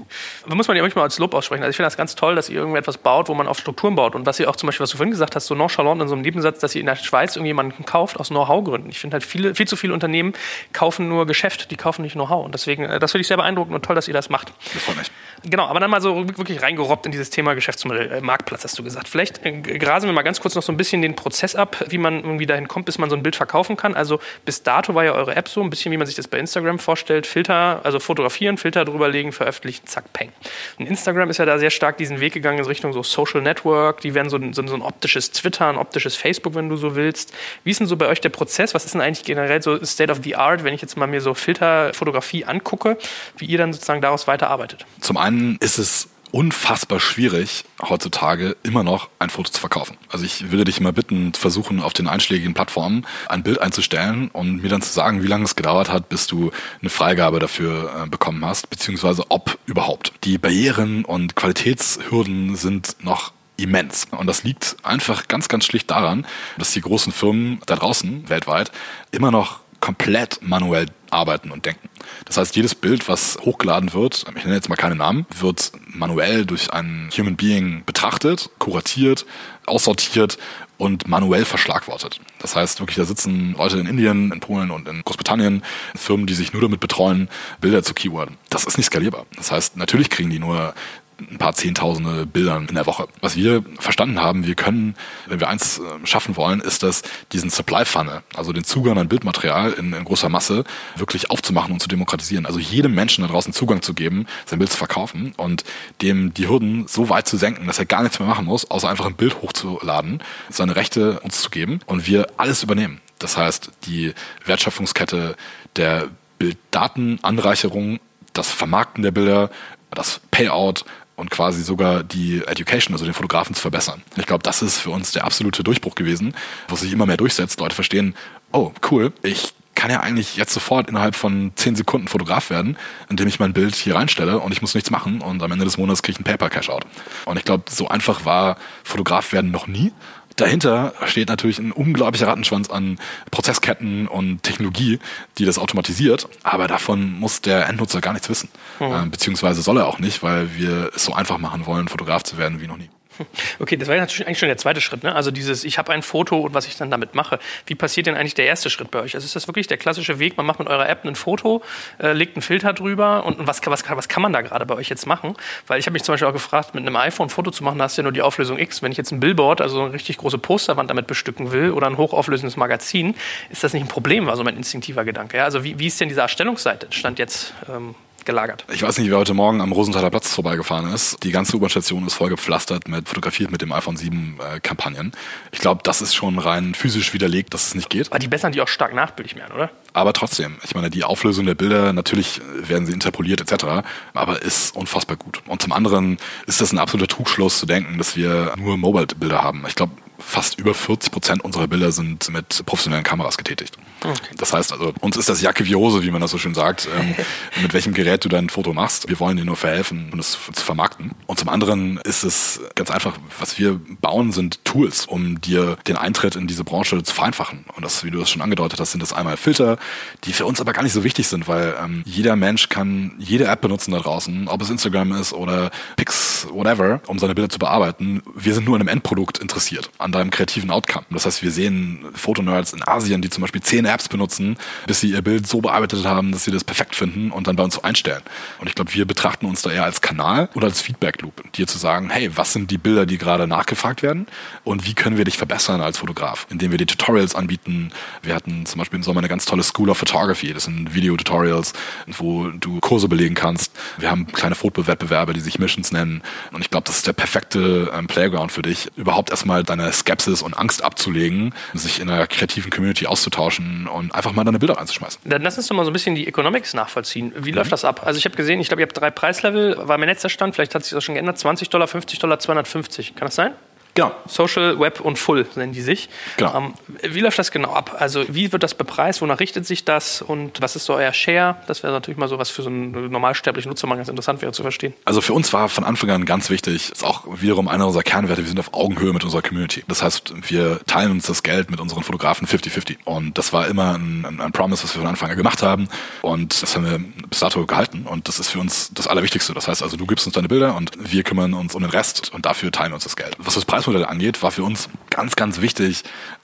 Da muss man ja manchmal als Lob aussprechen. Also ich finde das ganz toll, dass ihr irgendetwas baut, wo man auf Strukturen baut. Und was ihr auch zum Beispiel, was du vorhin gesagt hast, so nonchalant in so einem Nebensatz, dass ihr in der Schweiz irgendjemanden kauft aus Know-how-Gründen. Ich finde halt viele, viel zu viele Unternehmen kaufen nur Geschäft, die kaufen nicht Know-how. Und deswegen, äh, das finde ich sehr beeindruckend und toll, dass ihr das macht. Das freut mich. Genau, aber dann mal so wirklich reingerobbt in dieses Thema Geschäftsmodell, äh, Marktplatz, hast du gesagt. Vielleicht äh, grasen wir mal ganz kurz noch so ein bisschen den Prozess ab, wie man irgendwie dahin kommt, bis man so ein Bild verkaufen kann. Also bis dato war ja eure App so ein bisschen, wie man sich das bei Instagram vorstellt. Filter, also fotografieren, Filter drüberlegen, veröffentlichen, zack, peng. Und Instagram ist ja da sehr stark diesen Weg gegangen in Richtung so Social Network. Die werden so, so, so ein optisches Twitter, ein optisches Facebook, wenn du so willst. Wie ist denn so bei euch der Prozess? Was ist denn eigentlich generell so State of the Art, wenn ich jetzt mal mir so Filterfotografie angucke, wie ihr dann sozusagen daraus weiterarbeitet? Zum einen ist es unfassbar schwierig, heutzutage immer noch ein Foto zu verkaufen. Also ich würde dich mal bitten, versuchen, auf den einschlägigen Plattformen ein Bild einzustellen und mir dann zu sagen, wie lange es gedauert hat, bis du eine Freigabe dafür äh, bekommen hast, beziehungsweise ob überhaupt. Die Barrieren und Qualitätshürden sind noch immens. Und das liegt einfach ganz, ganz schlicht daran, dass die großen Firmen da draußen weltweit immer noch komplett manuell arbeiten und denken. Das heißt, jedes Bild, was hochgeladen wird, ich nenne jetzt mal keine Namen, wird manuell durch einen Human Being betrachtet, kuratiert, aussortiert und manuell verschlagwortet. Das heißt wirklich, da sitzen Leute in Indien, in Polen und in Großbritannien, Firmen, die sich nur damit betreuen, Bilder zu keyworden. Das ist nicht skalierbar. Das heißt, natürlich kriegen die nur ein paar Zehntausende Bildern in der Woche. Was wir verstanden haben, wir können, wenn wir eins äh, schaffen wollen, ist das, diesen Supply Funnel, also den Zugang an Bildmaterial in, in, großer Masse, wirklich aufzumachen und zu demokratisieren. Also jedem Menschen da draußen Zugang zu geben, sein Bild zu verkaufen und dem die Hürden so weit zu senken, dass er gar nichts mehr machen muss, außer einfach ein Bild hochzuladen, seine Rechte uns zu geben und wir alles übernehmen. Das heißt, die Wertschöpfungskette der Bilddatenanreicherung, das Vermarkten der Bilder, das Payout, und quasi sogar die Education, also den Fotografen zu verbessern. Ich glaube, das ist für uns der absolute Durchbruch gewesen, wo sich immer mehr durchsetzt. Leute verstehen, oh, cool, ich kann ja eigentlich jetzt sofort innerhalb von zehn Sekunden Fotograf werden, indem ich mein Bild hier reinstelle und ich muss nichts machen und am Ende des Monats kriege ich ein Paper Cash Out. Und ich glaube, so einfach war Fotograf werden noch nie. Dahinter steht natürlich ein unglaublicher Rattenschwanz an Prozessketten und Technologie, die das automatisiert. Aber davon muss der Endnutzer gar nichts wissen. Mhm. beziehungsweise soll er auch nicht, weil wir es so einfach machen wollen, Fotograf zu werden wie noch nie. Okay, das war natürlich eigentlich schon der zweite Schritt. Ne? Also dieses, ich habe ein Foto und was ich dann damit mache. Wie passiert denn eigentlich der erste Schritt bei euch? Also ist das wirklich der klassische Weg? Man macht mit eurer App ein Foto, äh, legt einen Filter drüber und, was, was, was kann man da gerade bei euch jetzt machen? Weil ich habe mich zum Beispiel auch gefragt, mit einem iPhone ein Foto zu machen, da hast du ja nur die Auflösung X. Wenn ich jetzt ein Billboard, also eine richtig große Posterwand damit bestücken will oder ein hochauflösendes Magazin, ist das nicht ein Problem, war so mein instinktiver Gedanke. Ja? Also wie, wie ist denn diese Erstellungsseite? Stand jetzt ähm, gelagert. Ich weiß nicht, wer heute Morgen am Rosenthaler Platz vorbeigefahren ist. Die ganze U-Bahn-Station ist voll gepflastert mit fotografiert mit dem iPhone 7 äh, Kampagnen. Ich glaube, das ist schon rein physisch widerlegt, dass es nicht geht. Aber die bessern die auch stark nachbildlich mehr, oder? Aber trotzdem, ich meine, die Auflösung der Bilder, natürlich werden sie interpoliert etc., aber ist unfassbar gut. Und zum anderen ist das ein absoluter Trugschluss zu denken, dass wir nur Mobile-Bilder haben. Ich glaube, fast über 40 Prozent unserer Bilder sind mit professionellen Kameras getätigt. Okay. Das heißt also, uns ist das Jacke wie Hose, wie man das so schön sagt, ähm, mit welchem Gerät du dein Foto machst. Wir wollen dir nur verhelfen, um es zu vermarkten. Und zum anderen ist es ganz einfach, was wir bauen, sind Tools, um dir den Eintritt in diese Branche zu vereinfachen. Und das, wie du das schon angedeutet hast, sind das einmal Filter, die für uns aber gar nicht so wichtig sind, weil ähm, jeder Mensch kann jede App benutzen da draußen, ob es Instagram ist oder Pix, whatever, um seine Bilder zu bearbeiten. Wir sind nur an einem Endprodukt interessiert an deinem kreativen Outcome. Das heißt, wir sehen Fotonerds in Asien, die zum Beispiel zehn Apps benutzen, bis sie ihr Bild so bearbeitet haben, dass sie das perfekt finden und dann bei uns so einstellen. Und ich glaube, wir betrachten uns da eher als Kanal oder als Feedback Loop, dir zu sagen, hey, was sind die Bilder, die gerade nachgefragt werden und wie können wir dich verbessern als Fotograf, indem wir die Tutorials anbieten. Wir hatten zum Beispiel im Sommer eine ganz tolle School of Photography. Das sind Video-Tutorials, wo du Kurse belegen kannst. Wir haben kleine Fotowettbewerbe, die sich Missions nennen. Und ich glaube, das ist der perfekte ähm, Playground für dich, überhaupt erstmal deine Skepsis und Angst abzulegen, sich in einer kreativen Community auszutauschen und einfach mal deine Bilder reinzuschmeißen. Dann lass uns doch mal so ein bisschen die Economics nachvollziehen. Wie mhm. läuft das ab? Also ich habe gesehen, ich glaube, ihr habt drei Preislevel, war mein letzter Stand, vielleicht hat sich das schon geändert, 20 Dollar, 50 Dollar, 250. Kann das sein? Genau. Social, Web und Full nennen die sich. Genau. Ähm, wie läuft das genau ab? Also wie wird das bepreist? Wonach richtet sich das? Und was ist so euer Share? Das wäre natürlich mal so was für so einen normalsterblichen Nutzer mal ganz interessant wäre zu verstehen. Also für uns war von Anfang an ganz wichtig, ist auch wiederum einer unserer Kernwerte, wir sind auf Augenhöhe mit unserer Community. Das heißt, wir teilen uns das Geld mit unseren Fotografen 50-50. Und das war immer ein, ein, ein Promise, was wir von Anfang an gemacht haben. Und das haben wir bis dato gehalten. Und das ist für uns das Allerwichtigste. Das heißt also, du gibst uns deine Bilder und wir kümmern uns um den Rest und dafür teilen wir uns das Geld. Was das Preismodell angeht, angeht, war für uns ganz, ganz wichtig,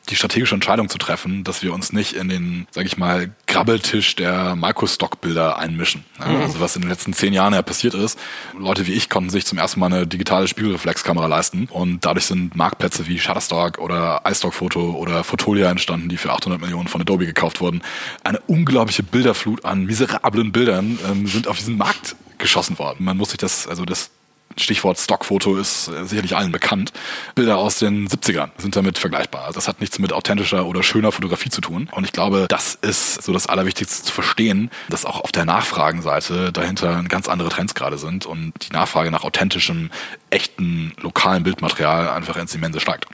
die strategische Entscheidung zu treffen, dass wir uns nicht in den, sage ich mal, Grabbeltisch der Microstock-Bilder einmischen. Mhm. Also was in den letzten zehn Jahren ja passiert ist, Leute wie ich konnten sich zum ersten Mal eine digitale Spiegelreflexkamera leisten und dadurch sind Marktplätze wie Shutterstock oder iStock-Foto oder Fotolia entstanden, die für 800 Millionen von Adobe gekauft wurden. Eine unglaubliche Bilderflut an miserablen Bildern ähm, sind auf diesen Markt geschossen worden. Man muss sich das, also das Stichwort Stockfoto ist äh, sicherlich allen bekannt. Bilder aus den 70ern sind damit vergleichbar. Also das hat nichts mit authentischer oder schöner Fotografie zu tun. Und ich glaube, das ist so das Allerwichtigste zu verstehen, dass auch auf der Nachfragenseite dahinter ganz andere Trends gerade sind und die Nachfrage nach authentischem, echten, lokalen Bildmaterial einfach ins Immense steigt.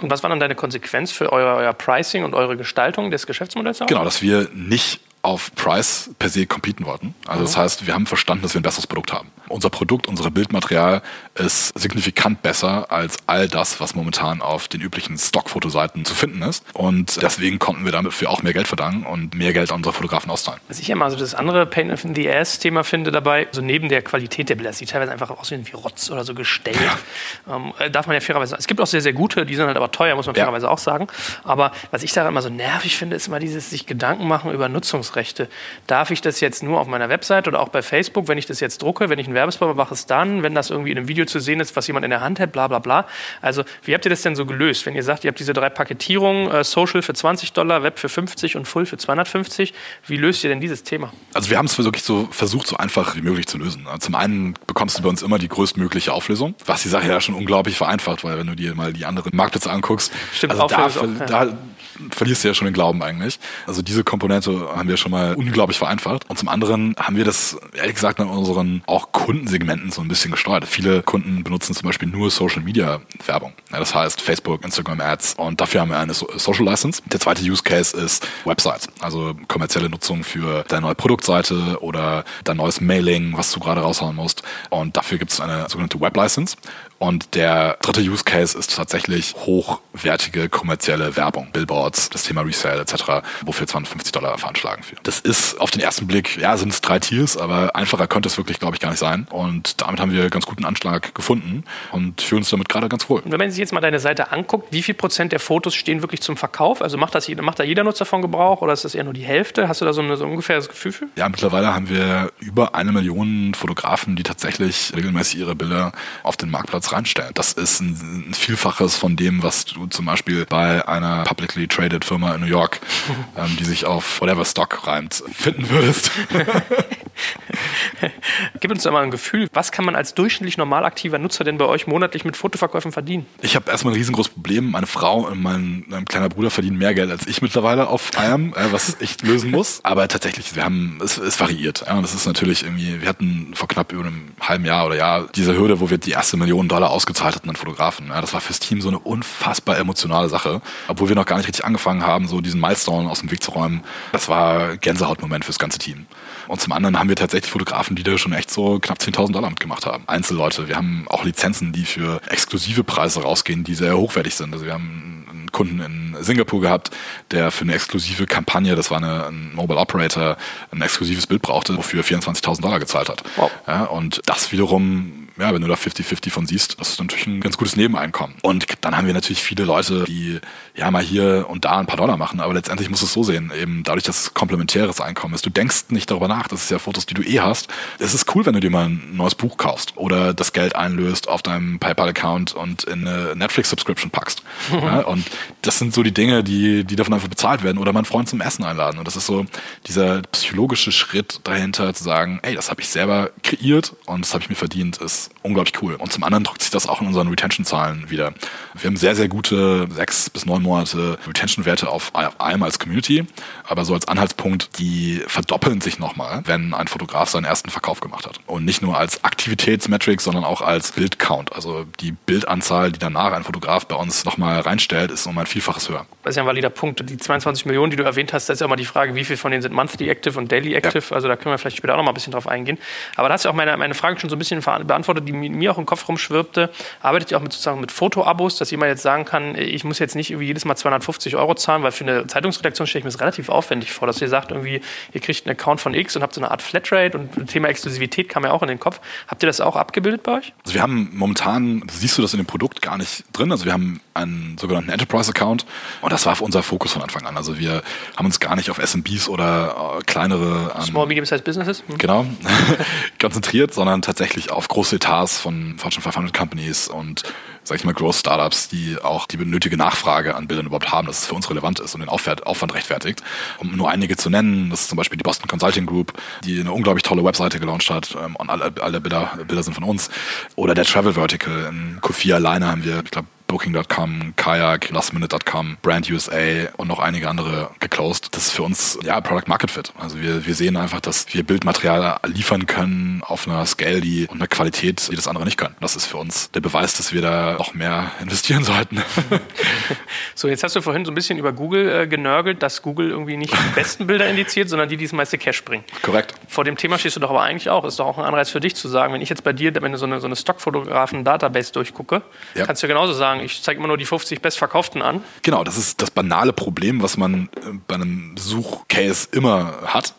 Und was war dann deine Konsequenz für euer, euer Pricing und eure Gestaltung des Geschäftsmodells? Genau, dass wir nicht auf Price per se competen wollten. Also das heißt, wir haben verstanden, dass wir ein besseres Produkt haben. Unser Produkt, unser Bildmaterial ist signifikant besser als all das, was momentan auf den üblichen Stockfotoseiten zu finden ist. Und deswegen konnten wir damit für auch mehr Geld verdanken und mehr Geld an unsere Fotografen auszahlen. Was ich immer so das andere Pain in the Ass-Thema finde dabei, so neben der Qualität der Bilder, sieht teilweise einfach aussehen wie Rotz oder so gestellt. Ja. Ähm, äh, darf man ja fairerweise sagen. Es gibt auch sehr, sehr gute, die sind halt aber teuer, muss man fairerweise ja. auch sagen. Aber was ich da immer so nervig finde, ist immer dieses sich Gedanken machen über Nutzungsrechte. Darf ich das jetzt nur auf meiner Website oder auch bei Facebook, wenn ich das jetzt drucke, wenn ich einen Werbespot mache, es dann, wenn das irgendwie in einem Video zu sehen ist, was jemand in der Hand hält, bla bla bla. Also wie habt ihr das denn so gelöst? Wenn ihr sagt, ihr habt diese drei Paketierungen, äh, Social für 20 Dollar, Web für 50 und Full für 250, wie löst ihr denn dieses Thema? Also wir haben es wirklich so versucht, so einfach wie möglich zu lösen. Zum einen bekommst du bei uns immer die größtmögliche Auflösung, was die Sache ja schon unglaublich vereinfacht, weil wenn du dir mal die anderen Marktplätze anguckst, Stimmt, also da, auch, da, verlierst du ja schon den Glauben eigentlich. Also diese Komponente haben wir schon mal unglaublich vereinfacht. Und zum anderen haben wir das, ehrlich gesagt, in unseren auch Kundensegmenten so ein bisschen gesteuert. Viele Kunden benutzen zum Beispiel nur Social Media Werbung. Ja, das heißt Facebook, Instagram Ads und dafür haben wir eine Social License. Der zweite Use Case ist Websites, also kommerzielle Nutzung für deine neue Produktseite oder dein neues Mailing, was du gerade raushauen musst. Und dafür gibt es eine sogenannte Web License. Und der dritte Use Case ist tatsächlich hochwertige kommerzielle Werbung, Billboards, das Thema Resale etc., wofür 250 Dollar veranschlagen für. Das ist auf den ersten Blick, ja, sind es drei Tiers, aber einfacher könnte es wirklich, glaube ich, gar nicht sein. Und damit haben wir ganz guten Anschlag gefunden und fühlen uns damit gerade ganz wohl. Und wenn man sich jetzt mal deine Seite anguckt, wie viel Prozent der Fotos stehen wirklich zum Verkauf? Also macht, das, macht da jeder Nutzer von Gebrauch oder ist das eher nur die Hälfte? Hast du da so, eine, so ungefähr das Gefühl für? Ja, mittlerweile haben wir über eine Million Fotografen, die tatsächlich regelmäßig ihre Bilder auf den Marktplatz Marktplatz reinstellen. Das ist ein, ein, Vielfaches von dem, was du zum Beispiel bei einer publicly traded Firma in New York, ähm, die sich auf whatever Stock reimt, finden würdest. Gib uns doch mal ein Gefühl, was kann man als durchschnittlich normal aktiver Nutzer denn bei euch monatlich mit Fotoverkäufen verdienen? Ich habe erstmal ein riesengroßes Problem. Meine Frau und mein, mein, kleiner Bruder verdienen mehr Geld als ich mittlerweile auf IAM, äh, was ich lösen muss. Aber tatsächlich, wir haben, es, es variiert. Ja, das ist natürlich irgendwie, wir hatten vor knapp über einem halben Jahr oder Jahr diese Hürde, wo wir die erste Million Dollar ausgezahlt hatten an Fotografen. Ja, das war fürs Team so eine unfassbar emotionale Sache. Obwohl wir noch gar nicht richtig angefangen haben, so diesen Milestone aus dem Weg zu räumen. Das war Gänsehautmoment fürs ganze Team. Und zum anderen haben wir tatsächlich Fotografen, die da schon echt so knapp 10.000 Dollar mitgemacht haben. Einzelleute. Wir haben auch Lizenzen, die für exklusive Preise rausgehen, die sehr hochwertig sind. Also wir haben einen Kunden in Singapur gehabt, der für eine exklusive Kampagne, das war eine, ein Mobile Operator, ein exklusives Bild brauchte, wofür 24.000 Dollar gezahlt hat. Wow. Ja, und das wiederum ja, wenn du da 50-50 von siehst, das ist natürlich ein ganz gutes Nebeneinkommen. Und dann haben wir natürlich viele Leute, die ja mal hier und da ein paar Dollar machen, aber letztendlich musst du es so sehen, eben dadurch, dass es komplementäres Einkommen ist. Du denkst nicht darüber nach, das ist ja Fotos, die du eh hast. Es ist cool, wenn du dir mal ein neues Buch kaufst oder das Geld einlöst auf deinem PayPal-Account und in eine Netflix-Subscription packst. ja, und das sind so die Dinge, die, die davon einfach bezahlt werden oder meinen Freund zum Essen einladen. Und das ist so dieser psychologische Schritt dahinter zu sagen, ey, das habe ich selber kreiert und das habe ich mir verdient, ist unglaublich cool. Und zum anderen drückt sich das auch in unseren Retention-Zahlen wieder. Wir haben sehr, sehr gute sechs bis neun Monate Retention-Werte auf IAM als Community, aber so als Anhaltspunkt, die verdoppeln sich nochmal, wenn ein Fotograf seinen ersten Verkauf gemacht hat. Und nicht nur als Aktivitätsmetric, sondern auch als Bildcount. Also die Bildanzahl, die danach ein Fotograf bei uns nochmal reinstellt, ist nochmal ein Vielfaches höher. Das ist ja ein valider Punkt. Die 22 Millionen, die du erwähnt hast, das ist ja immer die Frage, wie viel von denen sind monthly active und daily active. Ja. Also da können wir vielleicht später auch nochmal ein bisschen drauf eingehen. Aber da hast du auch meine, meine Frage schon so ein bisschen beantwortet Antwort, die mir auch im Kopf rumschwirrte, arbeitet ihr auch mit sozusagen mit Fotoabos, dass jemand jetzt sagen kann, ich muss jetzt nicht irgendwie jedes Mal 250 Euro zahlen, weil für eine Zeitungsredaktion stelle ich mir das relativ aufwendig vor, dass ihr sagt, irgendwie, ihr kriegt einen Account von X und habt so eine Art Flatrate und Thema Exklusivität kam ja auch in den Kopf. Habt ihr das auch abgebildet bei euch? Also wir haben momentan, siehst du das in dem Produkt gar nicht drin, also wir haben einen sogenannten Enterprise-Account und das war unser Fokus von Anfang an. Also wir haben uns gar nicht auf SMBs oder äh, kleinere ähm, Small Medium-Sized Businesses hm. genau konzentriert, sondern tatsächlich auf große Etats von Fortune 500 Companies und sag ich mal, Growth-Startups, die auch die benötigte Nachfrage an Bildern überhaupt haben, dass es für uns relevant ist und den Aufwand rechtfertigt. Um nur einige zu nennen, das ist zum Beispiel die Boston Consulting Group, die eine unglaublich tolle Webseite gelauncht hat ähm, und alle, alle Bilder, Bilder sind von uns. Oder der Travel Vertical. In Q4 alleine haben wir, ich glaube, Booking.com, Kayak, LastMinute.com, Brand USA und noch einige andere geclosed. Das ist für uns ja Product Market Fit. Also wir, wir sehen einfach, dass wir Bildmaterial liefern können auf einer Scale die und einer Qualität, die das andere nicht können. Das ist für uns der Beweis, dass wir da noch mehr investieren sollten. so, jetzt hast du vorhin so ein bisschen über Google äh, genörgelt, dass Google irgendwie nicht die besten Bilder indiziert, sondern die, die das meiste Cash bringen. Korrekt. Vor dem Thema stehst du doch aber eigentlich auch. Ist doch auch ein Anreiz für dich zu sagen, wenn ich jetzt bei dir, wenn du so eine, so eine Stockfotografen-Database durchgucke, ja. kannst du ja genauso sagen, sagen, ich zeige immer nur die 50 bestverkauften an. Genau, das ist das banale Problem, was man äh, bei einem Suchcase immer hat.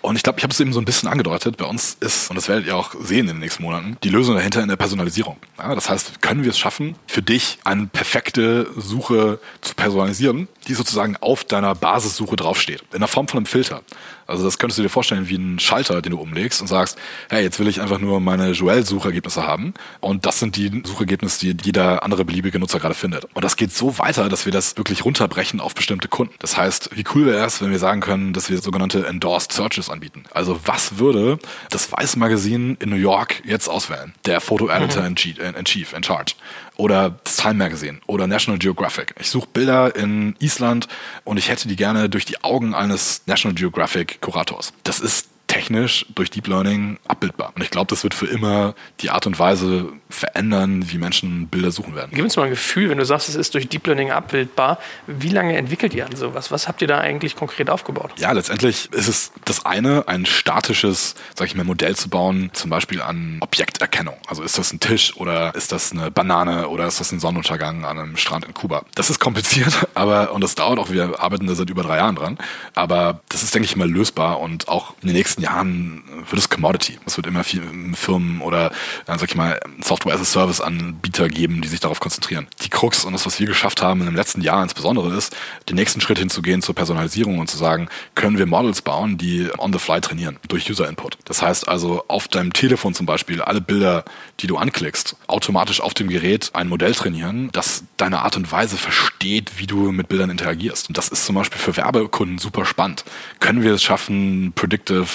Und ich glaube, ich habe es eben so ein bisschen angedeutet. Bei uns ist, und das werdet ihr auch sehen in den nächsten Monaten, die Lösung dahinter in der Personalisierung. Ja, das heißt, können wir es schaffen, für dich eine perfekte Suche zu personalisieren, die sozusagen auf deiner Basissuche draufsteht, in der Form von einem Filter. Also das könntest du dir vorstellen wie ein Schalter, den du umlegst und sagst, hey, jetzt will ich einfach nur meine Joel-Suchergebnisse haben. Und das sind die Suchergebnisse, die jeder andere beliebige Nutzer gerade findet. Und das geht so weiter, dass wir das wirklich runterbrechen auf bestimmte Kunden. Das heißt, wie cool wäre es, wenn wir sagen können, dass wir sogenannte Endorsed Searches anbieten. Also was würde das Weiß Magazin in New York jetzt auswählen? Der Foto-Editor mhm. in Chief, in Charge oder das Time Magazine oder National Geographic. Ich suche Bilder in Island und ich hätte die gerne durch die Augen eines National Geographic Kurators. Das ist technisch durch Deep Learning abbildbar. Und ich glaube, das wird für immer die Art und Weise verändern, wie Menschen Bilder suchen werden. Gib uns mal ein Gefühl, wenn du sagst, es ist durch Deep Learning abbildbar. Wie lange entwickelt ihr an sowas? Was habt ihr da eigentlich konkret aufgebaut? Ja, letztendlich ist es das eine, ein statisches, sag ich mal, Modell zu bauen, zum Beispiel an Objekterkennung. Also ist das ein Tisch oder ist das eine Banane oder ist das ein Sonnenuntergang an einem Strand in Kuba? Das ist kompliziert, aber und das dauert auch. Wir arbeiten da seit über drei Jahren dran. Aber das ist, denke ich mal, lösbar und auch in den nächsten Jahren Jahren wird es Commodity. Es wird immer viel Firmen oder, sag ich mal, Software-as-a-Service-Anbieter geben, die sich darauf konzentrieren. Die Krux und das, was wir geschafft haben im letzten Jahr insbesondere ist, den nächsten Schritt hinzugehen zur Personalisierung und zu sagen, können wir Models bauen, die on the fly trainieren durch User-Input. Das heißt also auf deinem Telefon zum Beispiel alle Bilder, die du anklickst, automatisch auf dem Gerät ein Modell trainieren, das deine Art und Weise versteht, wie du mit Bildern interagierst. Und das ist zum Beispiel für Werbekunden super spannend. Können wir es schaffen, Predictive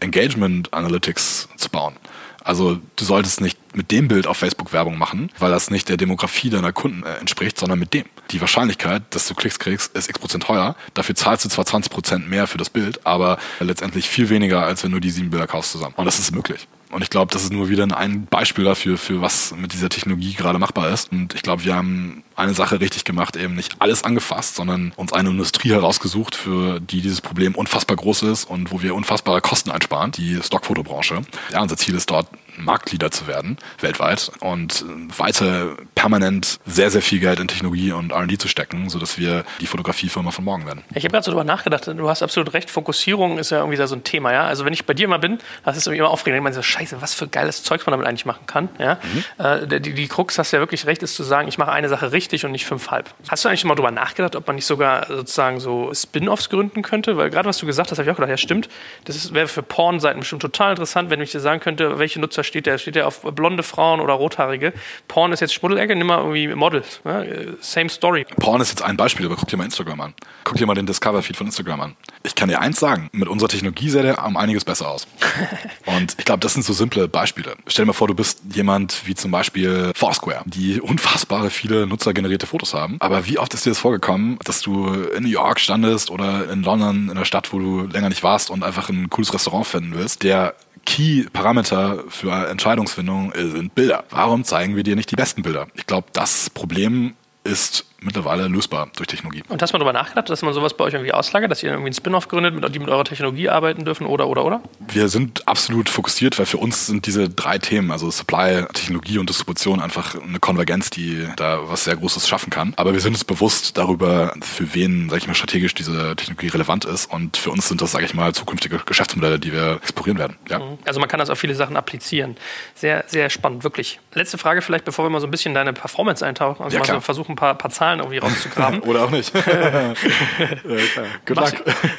Engagement Analytics zu bauen. Also du solltest nicht mit dem Bild auf Facebook Werbung machen, weil das nicht der Demografie deiner Kunden äh, entspricht, sondern mit dem. Die Wahrscheinlichkeit, dass du Klicks kriegst, ist x Prozent teuer. Dafür zahlst du zwar 20 Prozent mehr für das Bild, aber letztendlich viel weniger, als wenn du die sieben Bilder kaufst zusammen. Und das ist möglich. Und ich glaube, das ist nur wieder ein Beispiel dafür, für was mit dieser Technologie gerade machbar ist. Und ich glaube, wir haben eine Sache richtig gemacht, eben nicht alles angefasst, sondern uns eine Industrie herausgesucht, für die dieses Problem unfassbar groß ist und wo wir unfassbare Kosten einsparen, die Stockfotobranche. Ja, unser Ziel ist dort, Marktleader zu werden, weltweit und weiter permanent sehr, sehr viel Geld in Technologie und R&D zu stecken, sodass wir die Fotografiefirma von morgen werden. Ich habe gerade so drüber nachgedacht, du hast absolut recht, Fokussierung ist ja irgendwie so ein Thema, ja. Also wenn ich bei dir mal bin, das ist immer aufregend, ich meine so, scheiße, was für geiles Zeug man damit eigentlich machen kann, ja. Mhm. Äh, die, die Krux, hast du ja wirklich recht, ist zu sagen, ich mache eine Sache richtig und nicht fünfhalb. Hast du eigentlich mal darüber nachgedacht, ob man nicht sogar sozusagen so Spin-offs gründen könnte? Weil gerade was du gesagt hast, habe ich auch gedacht, ja stimmt, das wäre für Porn-Seiten bestimmt total interessant, wenn ich dir sagen könnte, welche Nutzer steht der? Steht der auf blonde Frauen oder rothaarige? Porn ist jetzt Schmuddelecke, nimm mal irgendwie Models. Ne? Same story. Porn ist jetzt ein Beispiel, aber guck dir mal Instagram an. Guck dir mal den Discover-Feed von Instagram an. Ich kann dir eins sagen, mit unserer Technologie sähe der um einiges besser aus. und ich glaube, das sind so simple Beispiele. Stell dir mal vor, du bist jemand wie zum Beispiel Foursquare, die unfassbare viele Nutzer generierte Fotos haben. Aber wie oft ist dir das vorgekommen, dass du in New York standest oder in London, in einer Stadt, wo du länger nicht warst und einfach ein cooles Restaurant finden willst, der Key-Parameter für Entscheidungsfindung sind Bilder. Warum zeigen wir dir nicht die besten Bilder? Ich glaube, das Problem ist mittlerweile lösbar durch Technologie. Und hast du mal darüber nachgedacht, dass man sowas bei euch irgendwie auslagert, dass ihr irgendwie einen Spin-off gründet, mit, die mit eurer Technologie arbeiten dürfen oder, oder, oder? Wir sind absolut fokussiert, weil für uns sind diese drei Themen, also Supply, Technologie und Distribution einfach eine Konvergenz, die da was sehr Großes schaffen kann. Aber wir sind uns bewusst darüber, für wen, sag ich mal, strategisch diese Technologie relevant ist. Und für uns sind das, sage ich mal, zukünftige Geschäftsmodelle, die wir explorieren werden. Ja. Mhm. Also man kann das auf viele Sachen applizieren. Sehr, sehr spannend, wirklich. Letzte Frage vielleicht, bevor wir mal so ein bisschen deine Performance eintauchen. Also ja, mal so versuchen, ein paar, paar Zahlen Zahlen irgendwie rauszugraben. Oder auch nicht. ja, Good luck.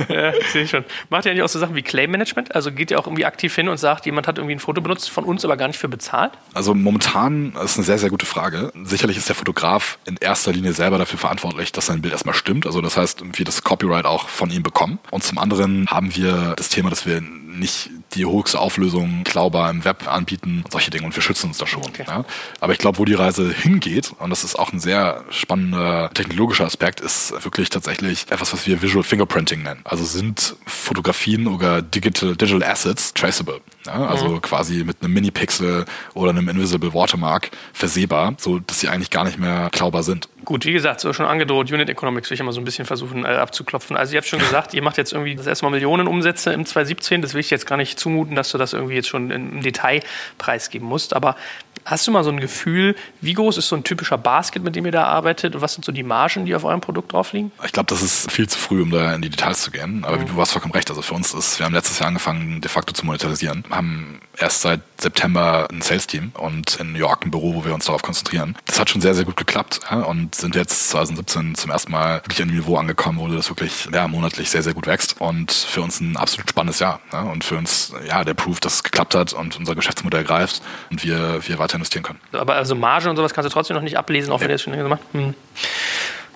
ja, sehe ich schon. Macht ihr eigentlich auch so Sachen wie Claim Management? Also geht ihr auch irgendwie aktiv hin und sagt, jemand hat irgendwie ein Foto benutzt von uns, aber gar nicht für bezahlt? Also momentan ist eine sehr, sehr gute Frage. Sicherlich ist der Fotograf in erster Linie selber dafür verantwortlich, dass sein Bild erstmal stimmt. Also das heißt, wir das Copyright auch von ihm bekommen. Und zum anderen haben wir das Thema, dass wir nicht die höchste Auflösung klaubar im Web anbieten und solche Dinge und wir schützen uns da schon. Okay. Ja. Aber ich glaube, wo die Reise hingeht, und das ist auch ein sehr spannender technologischer Aspekt, ist wirklich tatsächlich etwas, was wir Visual Fingerprinting nennen. Also sind Fotografien oder Digital, Digital Assets traceable. Ja, also mhm. quasi mit einem Mini-Pixel oder einem Invisible Watermark versehbar, so dass sie eigentlich gar nicht mehr klaubar sind. Gut, wie gesagt, so schon angedroht, Unit Economics will ich immer so ein bisschen versuchen äh, abzuklopfen. Also ihr habt schon gesagt, ihr macht jetzt irgendwie das erste Mal Millionen Umsätze im 2017. Das will ich jetzt gar nicht zumuten, dass du das irgendwie jetzt schon im Detail preisgeben musst. Aber Hast du mal so ein Gefühl, wie groß ist so ein typischer Basket, mit dem ihr da arbeitet und was sind so die Margen, die auf eurem Produkt drauf liegen? Ich glaube, das ist viel zu früh, um da in die Details zu gehen. Aber mhm. du hast vollkommen recht. Also für uns ist, wir haben letztes Jahr angefangen, de facto zu monetarisieren, haben erst seit September ein Sales-Team und in New York ein Büro, wo wir uns darauf konzentrieren. Das hat schon sehr, sehr gut geklappt ja, und sind jetzt 2017 zum ersten Mal wirklich an einem Niveau angekommen, wo das wirklich ja, monatlich sehr, sehr gut wächst und für uns ein absolut spannendes Jahr. Ja, und für uns ja der Proof, dass es geklappt hat und unser Geschäftsmodell greift und wir, wir weiter investieren können. Aber also Marge und sowas kannst du trotzdem noch nicht ablesen, auch ja. wenn ihr das schon gemacht hm.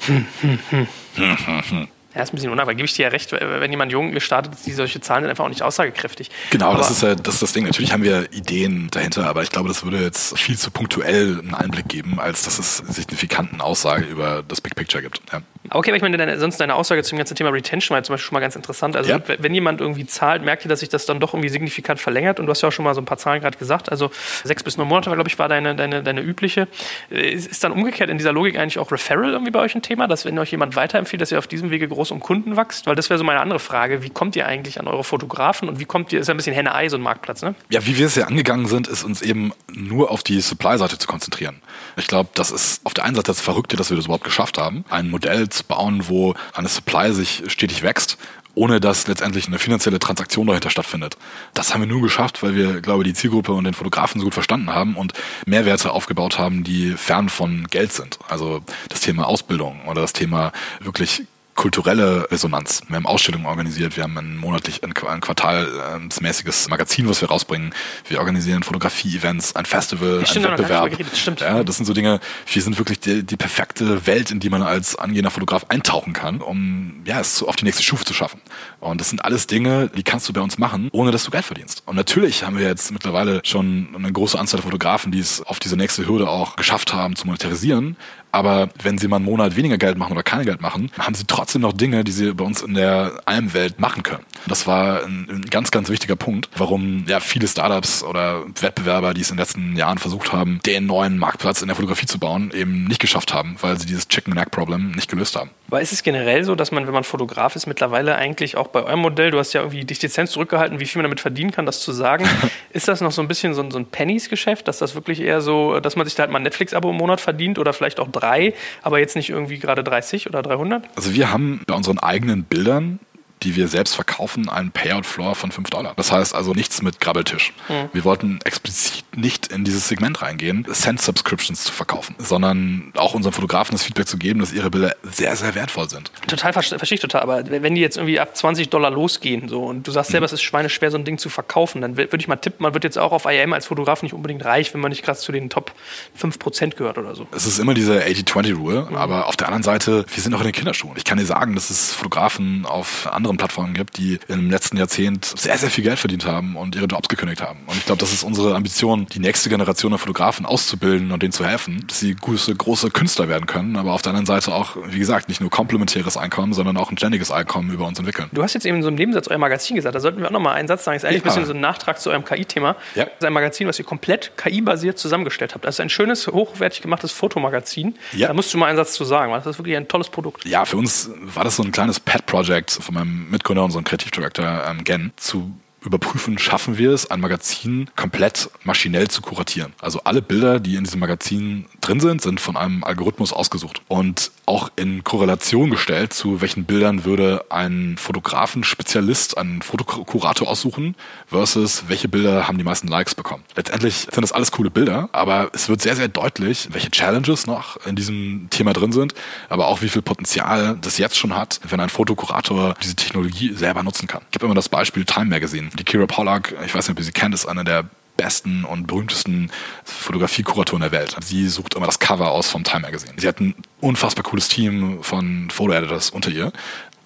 Hm, hm, hm. hm. Ja, ist ein bisschen unnahbar. Gebe ich dir ja recht, wenn jemand jung gestartet ist, die solche Zahlen sind einfach auch nicht aussagekräftig. Genau, aber das ist ja das, ist das Ding. Natürlich haben wir Ideen dahinter, aber ich glaube, das würde jetzt viel zu punktuell einen Einblick geben, als dass es signifikanten Aussage über das Big Picture gibt. Ja. Okay, aber ich meine, deine, sonst deine Aussage zum ganzen Thema Retention war zum Beispiel schon mal ganz interessant. Also, ja. wenn jemand irgendwie zahlt, merkt ihr, dass sich das dann doch irgendwie signifikant verlängert. Und du hast ja auch schon mal so ein paar Zahlen gerade gesagt. Also, sechs bis neun Monate, glaube ich, war deine, deine, deine übliche. Ist, ist dann umgekehrt in dieser Logik eigentlich auch Referral irgendwie bei euch ein Thema, dass wenn euch jemand weiterempfiehlt, dass ihr auf diesem Wege groß um Kunden wächst? Weil das wäre so meine andere Frage. Wie kommt ihr eigentlich an eure Fotografen und wie kommt ihr, ist ja ein bisschen Henne-Ei, so ein Marktplatz, ne? Ja, wie wir es ja angegangen sind, ist uns eben nur auf die Supply-Seite zu konzentrieren. Ich glaube, das ist auf der einen Seite das Verrückte, dass wir das überhaupt geschafft haben, ein Modell zu bauen, wo eine Supply sich stetig wächst ohne dass letztendlich eine finanzielle Transaktion dahinter stattfindet. Das haben wir nur geschafft, weil wir, glaube ich, die Zielgruppe und den Fotografen so gut verstanden haben und Mehrwerte aufgebaut haben, die fern von Geld sind. Also das Thema Ausbildung oder das Thema wirklich kulturelle Resonanz. Wir haben Ausstellungen organisiert, wir haben ein monatlich, ein, quartalsmäßiges Magazin, was wir rausbringen. Wir organisieren Fotografie-Events, ein Festival, ein Wettbewerb. Das, ja, das sind so Dinge, wir sind wirklich die, die perfekte Welt, in die man als angehender Fotograf eintauchen kann, um ja, es auf die nächste Stufe zu schaffen. Und das sind alles Dinge, die kannst du bei uns machen, ohne dass du Geld verdienst. Und natürlich haben wir jetzt mittlerweile schon eine große Anzahl der Fotografen, die es auf diese nächste Hürde auch geschafft haben zu monetarisieren. Aber wenn sie mal einen Monat weniger Geld machen oder kein Geld machen, haben sie trotzdem noch Dinge, die sie bei uns in der Almwelt machen können. Das war ein, ein, ganz, ganz wichtiger Punkt, warum ja viele Startups oder Wettbewerber, die es in den letzten Jahren versucht haben, den neuen Marktplatz in der Fotografie zu bauen, eben nicht geschafft haben, weil sie dieses Chicken-and-Egg-Problem nicht gelöst haben. Aber ist es generell so, dass man, wenn man Fotograf ist, mittlerweile eigentlich auch bei eurem Modell, du hast ja irgendwie die Lizenz zurückgehalten, wie viel man damit verdienen kann, das zu sagen. ist das noch so ein bisschen so ein, so ein Pennies-Geschäft, dass das wirklich eher so, dass man sich da halt mal ein Netflix-Abo im Monat verdient oder vielleicht auch drei, aber jetzt nicht irgendwie gerade 30 oder 300? Also wir haben bei unseren eigenen Bildern die wir selbst verkaufen, einen Payout-Floor von 5 Dollar. Das heißt also nichts mit Grabbeltisch. Mhm. Wir wollten explizit nicht in dieses Segment reingehen, Cent-Subscriptions zu verkaufen, sondern auch unseren Fotografen das Feedback zu geben, dass ihre Bilder sehr, sehr wertvoll sind. Total, verstehe ich total. Aber wenn die jetzt irgendwie ab 20 Dollar losgehen so, und du sagst selber, mhm. es ist schweineschwer, so ein Ding zu verkaufen, dann würde ich mal tippen, man wird jetzt auch auf IM als Fotograf nicht unbedingt reich, wenn man nicht gerade zu den Top 5% gehört oder so. Es ist immer diese 80-20-Rule, mhm. aber auf der anderen Seite, wir sind noch in den Kinderschuhen. Ich kann dir sagen, dass es Fotografen auf anderen anderen Plattformen gibt, die im letzten Jahrzehnt sehr, sehr viel Geld verdient haben und ihre Jobs gekündigt haben. Und ich glaube, das ist unsere Ambition, die nächste Generation der Fotografen auszubilden und denen zu helfen, dass sie große, große Künstler werden können, aber auf der anderen Seite auch, wie gesagt, nicht nur komplementäres Einkommen, sondern auch ein ständiges Einkommen über uns entwickeln. Du hast jetzt eben in so einem Nebensatz euer Magazin gesagt, da sollten wir auch nochmal einen Satz sagen. Das ist eigentlich ja. ein bisschen so ein Nachtrag zu eurem KI-Thema. Ja. Das ist ein Magazin, was ihr komplett KI-basiert zusammengestellt habt. Das ist ein schönes, hochwertig gemachtes Fotomagazin. Ja. Da musst du mal einen Satz zu sagen, weil das ist wirklich ein tolles Produkt. Ja, für uns war das so ein kleines Pet-Project von meinem Mitgründer, unseren Kreativdirektor ähm, Gen, zu überprüfen, schaffen wir es, ein Magazin komplett maschinell zu kuratieren. Also alle Bilder, die in diesem Magazin drin sind, sind von einem Algorithmus ausgesucht und auch in Korrelation gestellt, zu welchen Bildern würde ein Fotografen-Spezialist einen Fotokurator aussuchen versus welche Bilder haben die meisten Likes bekommen. Letztendlich sind das alles coole Bilder, aber es wird sehr, sehr deutlich, welche Challenges noch in diesem Thema drin sind, aber auch wie viel Potenzial das jetzt schon hat, wenn ein Fotokurator diese Technologie selber nutzen kann. Ich gebe immer das Beispiel Time Magazine. Die Kira Pollack, ich weiß nicht, ob ihr sie kennt, ist einer der besten und berühmtesten Fotografiekuratoren der Welt. Sie sucht immer das Cover aus vom Time Magazine. Sie hat ein unfassbar cooles Team von Photo-Editors unter ihr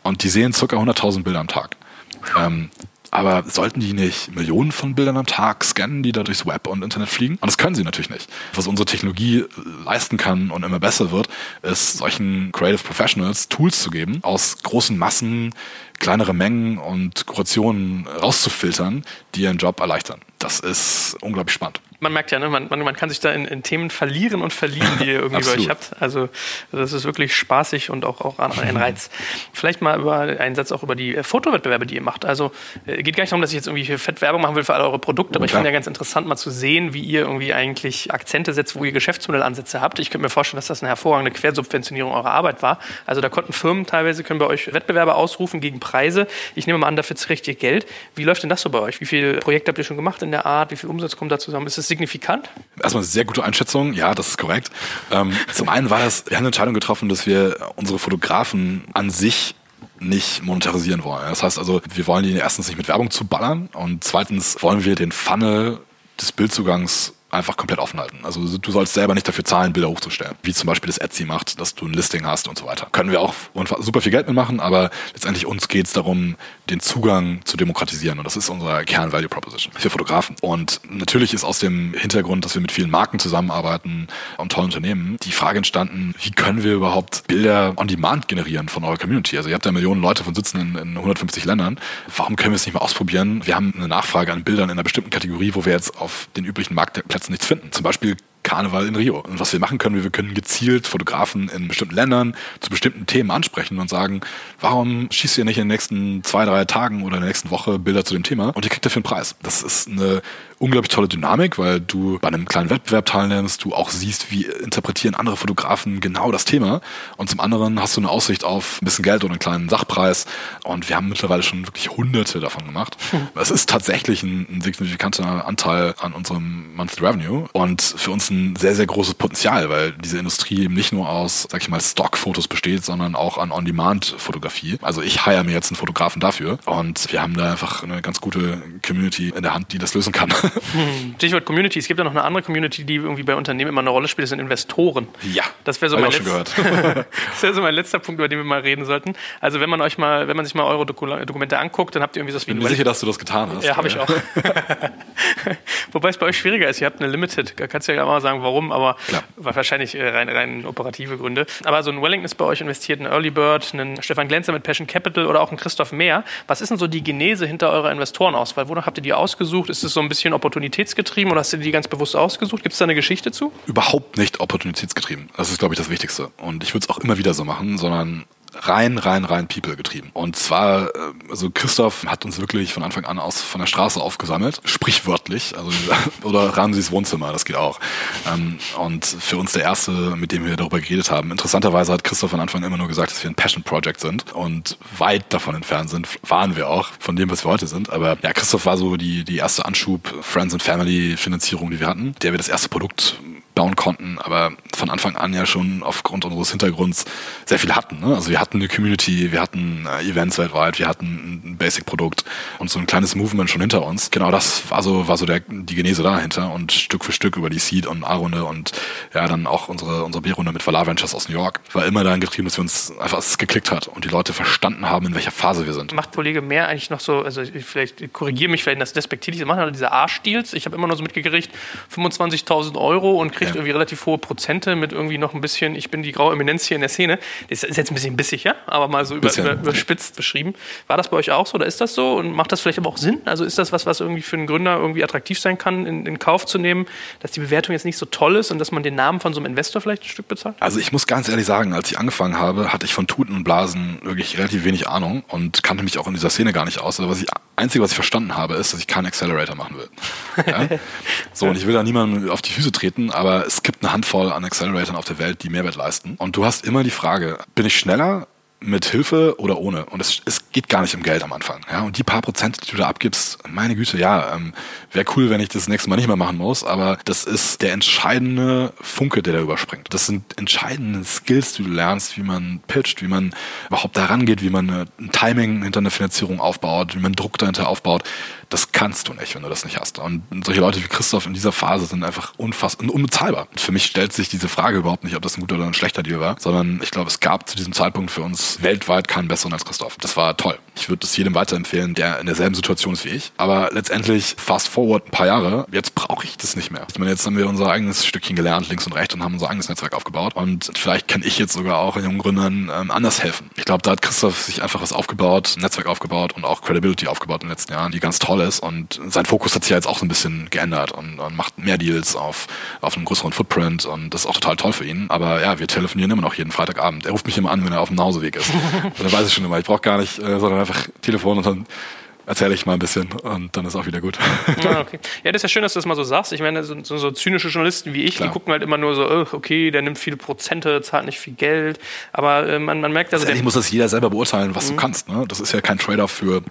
und die sehen ca. 100.000 Bilder am Tag. Ähm, aber sollten die nicht Millionen von Bildern am Tag scannen, die da durchs Web und Internet fliegen? Und das können sie natürlich nicht. Was unsere Technologie leisten kann und immer besser wird, ist solchen Creative Professionals Tools zu geben, aus großen Massen kleinere Mengen und Kurationen rauszufiltern, die ihren Job erleichtern. Das ist unglaublich spannend man merkt ja, ne, man, man, man kann sich da in, in Themen verlieren und verlieren, die ihr irgendwie bei euch habt. Also das ist wirklich spaßig und auch, auch ein Reiz. Vielleicht mal über einen Satz auch über die äh, Fotowettbewerbe, die ihr macht. Also äh, geht gar nicht darum, dass ich jetzt irgendwie hier fett Werbung machen will für alle eure Produkte, aber ich finde ja ganz interessant, mal zu sehen, wie ihr irgendwie eigentlich Akzente setzt, wo ihr Geschäftsmodellansätze habt. Ich könnte mir vorstellen, dass das eine hervorragende Quersubventionierung eurer Arbeit war. Also da konnten Firmen teilweise, können bei euch Wettbewerbe ausrufen gegen Preise. Ich nehme mal an, dafür kriegt ihr Geld. Wie läuft denn das so bei euch? Wie viele Projekte habt ihr schon gemacht in der Art? Wie viel Umsatz kommt da zusammen? Ist es signifikant? Erstmal eine sehr gute Einschätzung. Ja, das ist korrekt. Ähm, zum einen war das, wir haben eine Entscheidung getroffen, dass wir unsere Fotografen an sich nicht monetarisieren wollen. Das heißt also, wir wollen die erstens nicht mit Werbung zu ballern und zweitens wollen wir den Funnel des Bildzugangs einfach komplett offen halten. Also du sollst selber nicht dafür zahlen, Bilder hochzustellen. Wie zum Beispiel das Etsy macht, dass du ein Listing hast und so weiter. Können wir auch super viel Geld mitmachen, aber letztendlich uns geht es darum, den Zugang zu demokratisieren. Und das ist unsere Kern-Value Proposition für Fotografen. Und natürlich ist aus dem Hintergrund, dass wir mit vielen Marken zusammenarbeiten und tollen Unternehmen, die Frage entstanden, wie können wir überhaupt Bilder on demand generieren von eurer Community? Also ihr habt ja Millionen Leute von sitzen in, in 150 Ländern. Warum können wir es nicht mal ausprobieren? Wir haben eine Nachfrage an Bildern in einer bestimmten Kategorie, wo wir jetzt auf den üblichen Marktplätzen nichts finden. Zum Beispiel Karneval in Rio. Und was wir machen können, wir können gezielt Fotografen in bestimmten Ländern zu bestimmten Themen ansprechen und sagen, warum schießt ihr nicht in den nächsten zwei, drei Tagen oder in der nächsten Woche Bilder zu dem Thema und ihr kriegt dafür einen Preis. Das ist eine unglaublich tolle Dynamik, weil du bei einem kleinen Wettbewerb teilnimmst, du auch siehst, wie interpretieren andere Fotografen genau das Thema und zum anderen hast du eine Aussicht auf ein bisschen Geld oder einen kleinen Sachpreis und wir haben mittlerweile schon wirklich hunderte davon gemacht. Es ist tatsächlich ein, ein signifikanter Anteil an unserem Monthly Revenue und für uns ein sehr, sehr großes Potenzial, weil diese Industrie eben nicht nur aus, sag ich mal, Stockfotos besteht, sondern auch an On-Demand-Fotografie. Also ich hire mir jetzt einen Fotografen dafür und wir haben da einfach eine ganz gute Community in der Hand, die das lösen kann. Hm. Stichwort Community. Es gibt ja noch eine andere Community, die irgendwie bei Unternehmen immer eine Rolle spielt. Das sind Investoren. Ja. Das wäre so, mein das so mein letzter Punkt, über den wir mal reden sollten. Also wenn man euch mal, wenn man sich mal eure Dokumente anguckt, dann habt ihr irgendwie das wie Bin mir sicher, dass du das getan hast. Ja, habe ich auch. Wobei es bei euch schwieriger ist. Ihr habt eine Limited. Da kannst du ja mal sagen, warum, aber Klar. wahrscheinlich äh, rein, rein operative Gründe. Aber so ein Wellington ist bei euch investiert, ein Early Bird, ein Stefan Glänzer mit Passion Capital oder auch ein Christoph Mehr. Was ist denn so die Genese hinter eurer Investorenauswahl? Wonach habt ihr die ausgesucht? Ist es so ein bisschen opportunitätsgetrieben oder hast du die ganz bewusst ausgesucht? Gibt es da eine Geschichte zu? Überhaupt nicht opportunitätsgetrieben. Das ist, glaube ich, das Wichtigste. Und ich würde es auch immer wieder so machen, sondern rein, rein, rein People getrieben. Und zwar, äh, also Christoph hat uns wirklich von Anfang an aus von der Straße aufgesammelt, sprichwörtlich, also oder Ramsis Wohnzimmer, das geht auch. Ähm, und für uns der erste, mit dem wir darüber geredet haben. Interessanterweise hat Christoph von Anfang immer nur gesagt, dass wir ein Passion Project sind und weit davon entfernt sind, waren wir auch von dem, was wir heute sind. Aber ja, Christoph war so die, die erste Anschub Friends and Family Finanzierung, die wir hatten, der wir das erste Produkt bauen konnten, aber von Anfang an ja schon aufgrund unseres Hintergrunds sehr viel hatten. Ne? Also wir hatten eine Community, wir hatten äh, Events weltweit, wir hatten ein Basic-Produkt und so ein kleines Movement schon hinter uns. Genau das war so, war so der, die Genese dahinter und Stück für Stück über die Seed- und A-Runde und ja, dann auch unsere, unsere B-Runde mit Valar Ventures aus New York war immer daran getrieben, dass wir uns einfach es geklickt hat und die Leute verstanden haben, in welcher Phase wir sind. Macht Kollege mehr eigentlich noch so, also vielleicht korrigiere mich, vielleicht das despektierlich, machen halt diese A-Stils. Ich habe immer nur so mitgekriegt, 25.000 Euro und kriegt kriegt irgendwie relativ hohe Prozente mit irgendwie noch ein bisschen, ich bin die graue Eminenz hier in der Szene. Das ist jetzt ein bisschen bissig, ja, aber mal so über, über, überspitzt beschrieben. War das bei euch auch so oder ist das so und macht das vielleicht aber auch Sinn? Also ist das was, was irgendwie für einen Gründer irgendwie attraktiv sein kann, in, in Kauf zu nehmen, dass die Bewertung jetzt nicht so toll ist und dass man den Namen von so einem Investor vielleicht ein Stück bezahlt? Also ich muss ganz ehrlich sagen, als ich angefangen habe, hatte ich von Tuten und Blasen wirklich relativ wenig Ahnung und kannte mich auch in dieser Szene gar nicht aus. Also was ich Einzige, was ich verstanden habe, ist, dass ich keinen Accelerator machen will. Ja? So, und ich will da niemandem auf die Füße treten, aber es gibt eine Handvoll an Acceleratoren auf der Welt, die Mehrwert leisten. Und du hast immer die Frage, bin ich schneller mit Hilfe oder ohne. Und es, es geht gar nicht um Geld am Anfang. Ja? Und die paar Prozent, die du da abgibst, meine Güte, ja, ähm, wäre cool, wenn ich das nächste Mal nicht mehr machen muss, aber das ist der entscheidende Funke, der da überspringt. Das sind entscheidende Skills, die du lernst, wie man pitcht, wie man überhaupt da rangeht, wie man ein Timing hinter einer Finanzierung aufbaut, wie man Druck dahinter aufbaut. Das kannst du nicht, wenn du das nicht hast. Und solche Leute wie Christoph in dieser Phase sind einfach unfassbar unbezahlbar. Und für mich stellt sich diese Frage überhaupt nicht, ob das ein guter oder ein schlechter Deal war, sondern ich glaube, es gab zu diesem Zeitpunkt für uns weltweit keinen besseren als Christoph. Das war toll. Ich würde es jedem weiterempfehlen, der in derselben Situation ist wie ich. Aber letztendlich, fast forward ein paar Jahre, jetzt brauche ich das nicht mehr. Ich meine, jetzt haben wir unser eigenes Stückchen gelernt, links und rechts, und haben unser eigenes Netzwerk aufgebaut. Und vielleicht kann ich jetzt sogar auch jungen Gründern ähm, anders helfen. Ich glaube, da hat Christoph sich einfach was aufgebaut, ein Netzwerk aufgebaut und auch Credibility aufgebaut in den letzten Jahren, die ganz toll ist. Und sein Fokus hat sich ja jetzt auch so ein bisschen geändert und, und macht mehr Deals auf, auf einem größeren Footprint. Und das ist auch total toll für ihn. Aber ja, wir telefonieren immer noch jeden Freitagabend. Er ruft mich immer an, wenn er auf dem Nachhauseweg ist. und dann weiß ich schon immer, ich brauche gar nicht, äh, sondern einfach Telefon und dann erzähle ich mal ein bisschen und dann ist auch wieder gut. Ah, okay. Ja, das ist ja schön, dass du das mal so sagst. Ich meine, so, so zynische Journalisten wie ich, Klar. die gucken halt immer nur so, oh, okay, der nimmt viele Prozente, zahlt nicht viel Geld. Aber äh, man, man merkt also. Letztendlich muss das jeder selber beurteilen, was mhm. du kannst. Ne? Das ist ja kein Trade-off für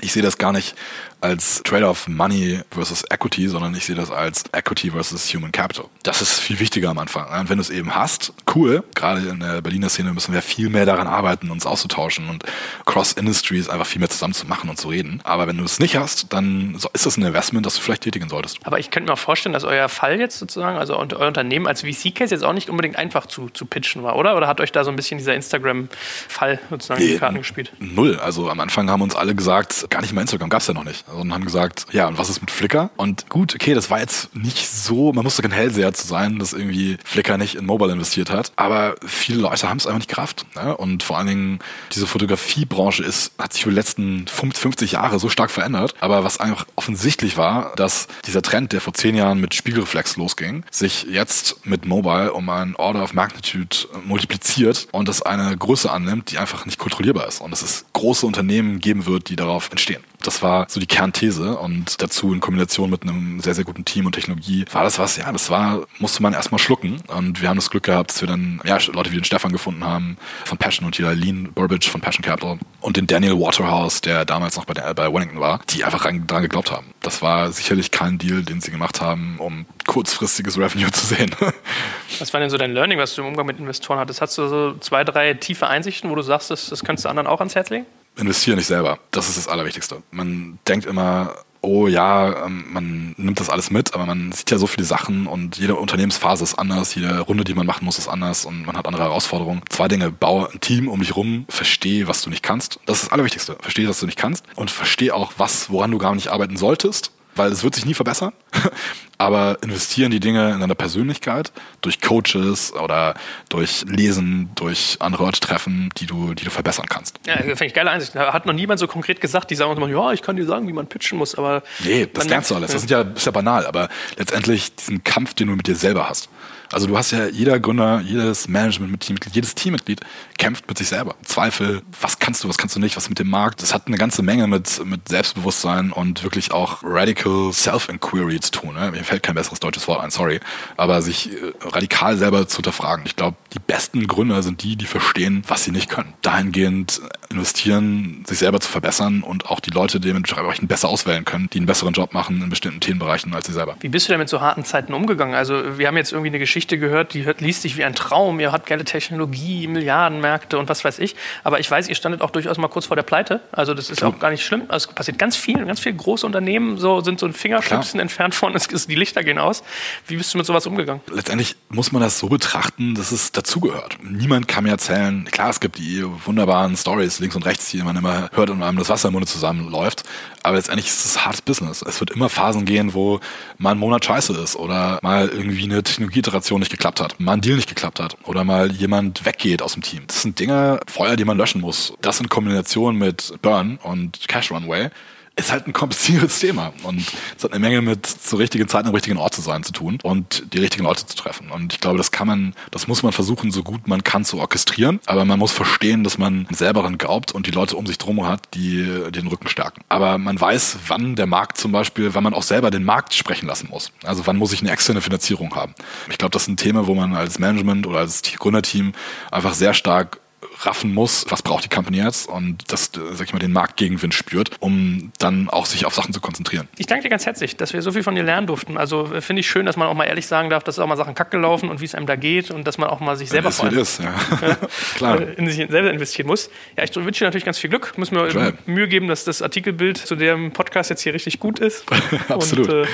ich sehe das gar nicht als Trade-off Money versus Equity, sondern ich sehe das als Equity versus Human Capital. Das ist viel wichtiger am Anfang. Und wenn du es eben hast, cool. Gerade in der Berliner Szene müssen wir viel mehr daran arbeiten, uns auszutauschen und Cross-Industries einfach viel mehr zusammen zu machen und zu reden. Aber wenn du es nicht hast, dann ist das ein Investment, das du vielleicht tätigen solltest. Aber ich könnte mir auch vorstellen, dass euer Fall jetzt sozusagen, also euer Unternehmen als VC-Case jetzt auch nicht unbedingt einfach zu, zu pitchen war, oder? Oder hat euch da so ein bisschen dieser Instagram-Fall sozusagen nee, die Karten gespielt? Null. Also am Anfang haben uns alle gesagt, gar nicht mal Instagram gab es ja noch nicht. Und haben gesagt, ja, und was ist mit Flickr? Und gut, okay, das war jetzt nicht so, man musste kein Hellseher zu sein, dass irgendwie Flickr nicht in Mobile investiert hat. Aber viele Leute haben es einfach nicht gerafft. Ne? Und vor allen Dingen, diese Fotografiebranche ist, hat sich über die letzten 50 Jahre so stark verändert. Aber was einfach offensichtlich war, dass dieser Trend, der vor zehn Jahren mit Spiegelreflex losging, sich jetzt mit Mobile um ein Order of Magnitude multipliziert und das eine Größe annimmt, die einfach nicht kontrollierbar ist. Und dass es große Unternehmen geben wird, die darauf entstehen. Das war so die Kernthese und dazu in Kombination mit einem sehr, sehr guten Team und Technologie war das was, ja, das war, musste man erstmal schlucken und wir haben das Glück gehabt, dass wir dann, ja, Leute wie den Stefan gefunden haben von Passion und die Lean Burbage von Passion Capital und den Daniel Waterhouse, der damals noch bei, der, bei Wellington war, die einfach dran geglaubt haben. Das war sicherlich kein Deal, den sie gemacht haben, um kurzfristiges Revenue zu sehen. was war denn so dein Learning, was du im Umgang mit Investoren hattest? Hast du so zwei, drei tiefe Einsichten, wo du sagst, das, das könntest du anderen auch ans Herz legen? Investiere nicht selber. Das ist das Allerwichtigste. Man denkt immer, oh ja, ähm, man nimmt das alles mit, aber man sieht ja so viele Sachen und jede Unternehmensphase ist anders, jede Runde, die man machen muss, ist anders und man hat andere Herausforderungen. Zwei Dinge, baue ein Team um dich rum, verstehe, was du nicht kannst. Das ist das Allerwichtigste. Verstehe, was du nicht kannst und verstehe auch, was, woran du gar nicht arbeiten solltest weil es wird sich nie verbessern. Aber investieren die Dinge in deiner Persönlichkeit durch Coaches oder durch Lesen, durch andere Leute treffen, die du, die du verbessern kannst. Ja, finde ich geile Einsicht. Hat noch niemand so konkret gesagt, die sagen immer, ja, ich kann dir sagen, wie man pitchen muss, aber. Nee, das lernst du alles. Das ist ja, ist ja banal, aber letztendlich diesen Kampf, den du mit dir selber hast. Also du hast ja jeder Gründer, jedes Management-Teammitglied, jedes Teammitglied kämpft mit sich selber. Zweifel, was kannst du, was kannst du nicht, was mit dem Markt. Das hat eine ganze Menge mit, mit Selbstbewusstsein und wirklich auch radical Self-Inquiry zu tun. Ne? Mir fällt kein besseres deutsches Wort ein, sorry. Aber sich äh, radikal selber zu hinterfragen. Ich glaube, die besten Gründer sind die, die verstehen, was sie nicht können. Dahingehend investieren, sich selber zu verbessern und auch die Leute dementsprechend besser auswählen können, die einen besseren Job machen in bestimmten Themenbereichen als sie selber. Wie bist du denn mit so harten Zeiten umgegangen? Also wir haben jetzt irgendwie eine Geschichte gehört, die hört, liest sich wie ein Traum. Ihr habt geile Technologie, Milliardenmärkte und was weiß ich. Aber ich weiß, ihr standet auch durchaus mal kurz vor der Pleite. Also das ist Klar. auch gar nicht schlimm. Also es passiert ganz viel. Ganz viele große Unternehmen so, sind so ein Fingerschnipsen entfernt von, es, die Lichter gehen aus. Wie bist du mit sowas umgegangen? Letztendlich muss man das so betrachten, dass es dazugehört. Niemand kann mir erzählen, klar, es gibt die wunderbaren Stories links und rechts, die man immer hört und einem das Wasser im Munde zusammenläuft. Aber letztendlich ist es hartes Business. Es wird immer Phasen gehen, wo mal ein Monat scheiße ist oder mal irgendwie eine Technologieiteration nicht geklappt hat, mal ein Deal nicht geklappt hat oder mal jemand weggeht aus dem Team. Das sind Dinge, Feuer, die man löschen muss. Das in Kombination mit Burn und Cash Runway ist halt ein kompliziertes Thema und es hat eine Menge mit zur richtigen Zeit am richtigen Ort zu sein zu tun und die richtigen Leute zu treffen. Und ich glaube, das kann man, das muss man versuchen, so gut man kann zu orchestrieren. Aber man muss verstehen, dass man selber daran glaubt und die Leute um sich drum hat, die den Rücken stärken. Aber man weiß, wann der Markt zum Beispiel, wann man auch selber den Markt sprechen lassen muss. Also wann muss ich eine externe Finanzierung haben. Ich glaube, das ist ein Thema, wo man als Management oder als Gründerteam einfach sehr stark raffen muss, was braucht die Company jetzt und das, sag ich mal, den Marktgegenwind spürt, um dann auch sich auf Sachen zu konzentrieren. Ich danke dir ganz herzlich, dass wir so viel von dir lernen durften. Also äh, finde ich schön, dass man auch mal ehrlich sagen darf, dass auch mal Sachen kack gelaufen und wie es einem da geht und dass man auch mal sich selber vor allem, ist, ja. Klar. in sich selber investieren muss. Ja, ich wünsche dir natürlich ganz viel Glück. Muss mir Klar. Mühe geben, dass das Artikelbild zu dem Podcast jetzt hier richtig gut ist. Absolut. Und, äh,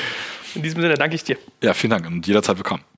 in diesem Sinne danke ich dir. Ja, vielen Dank und jederzeit willkommen.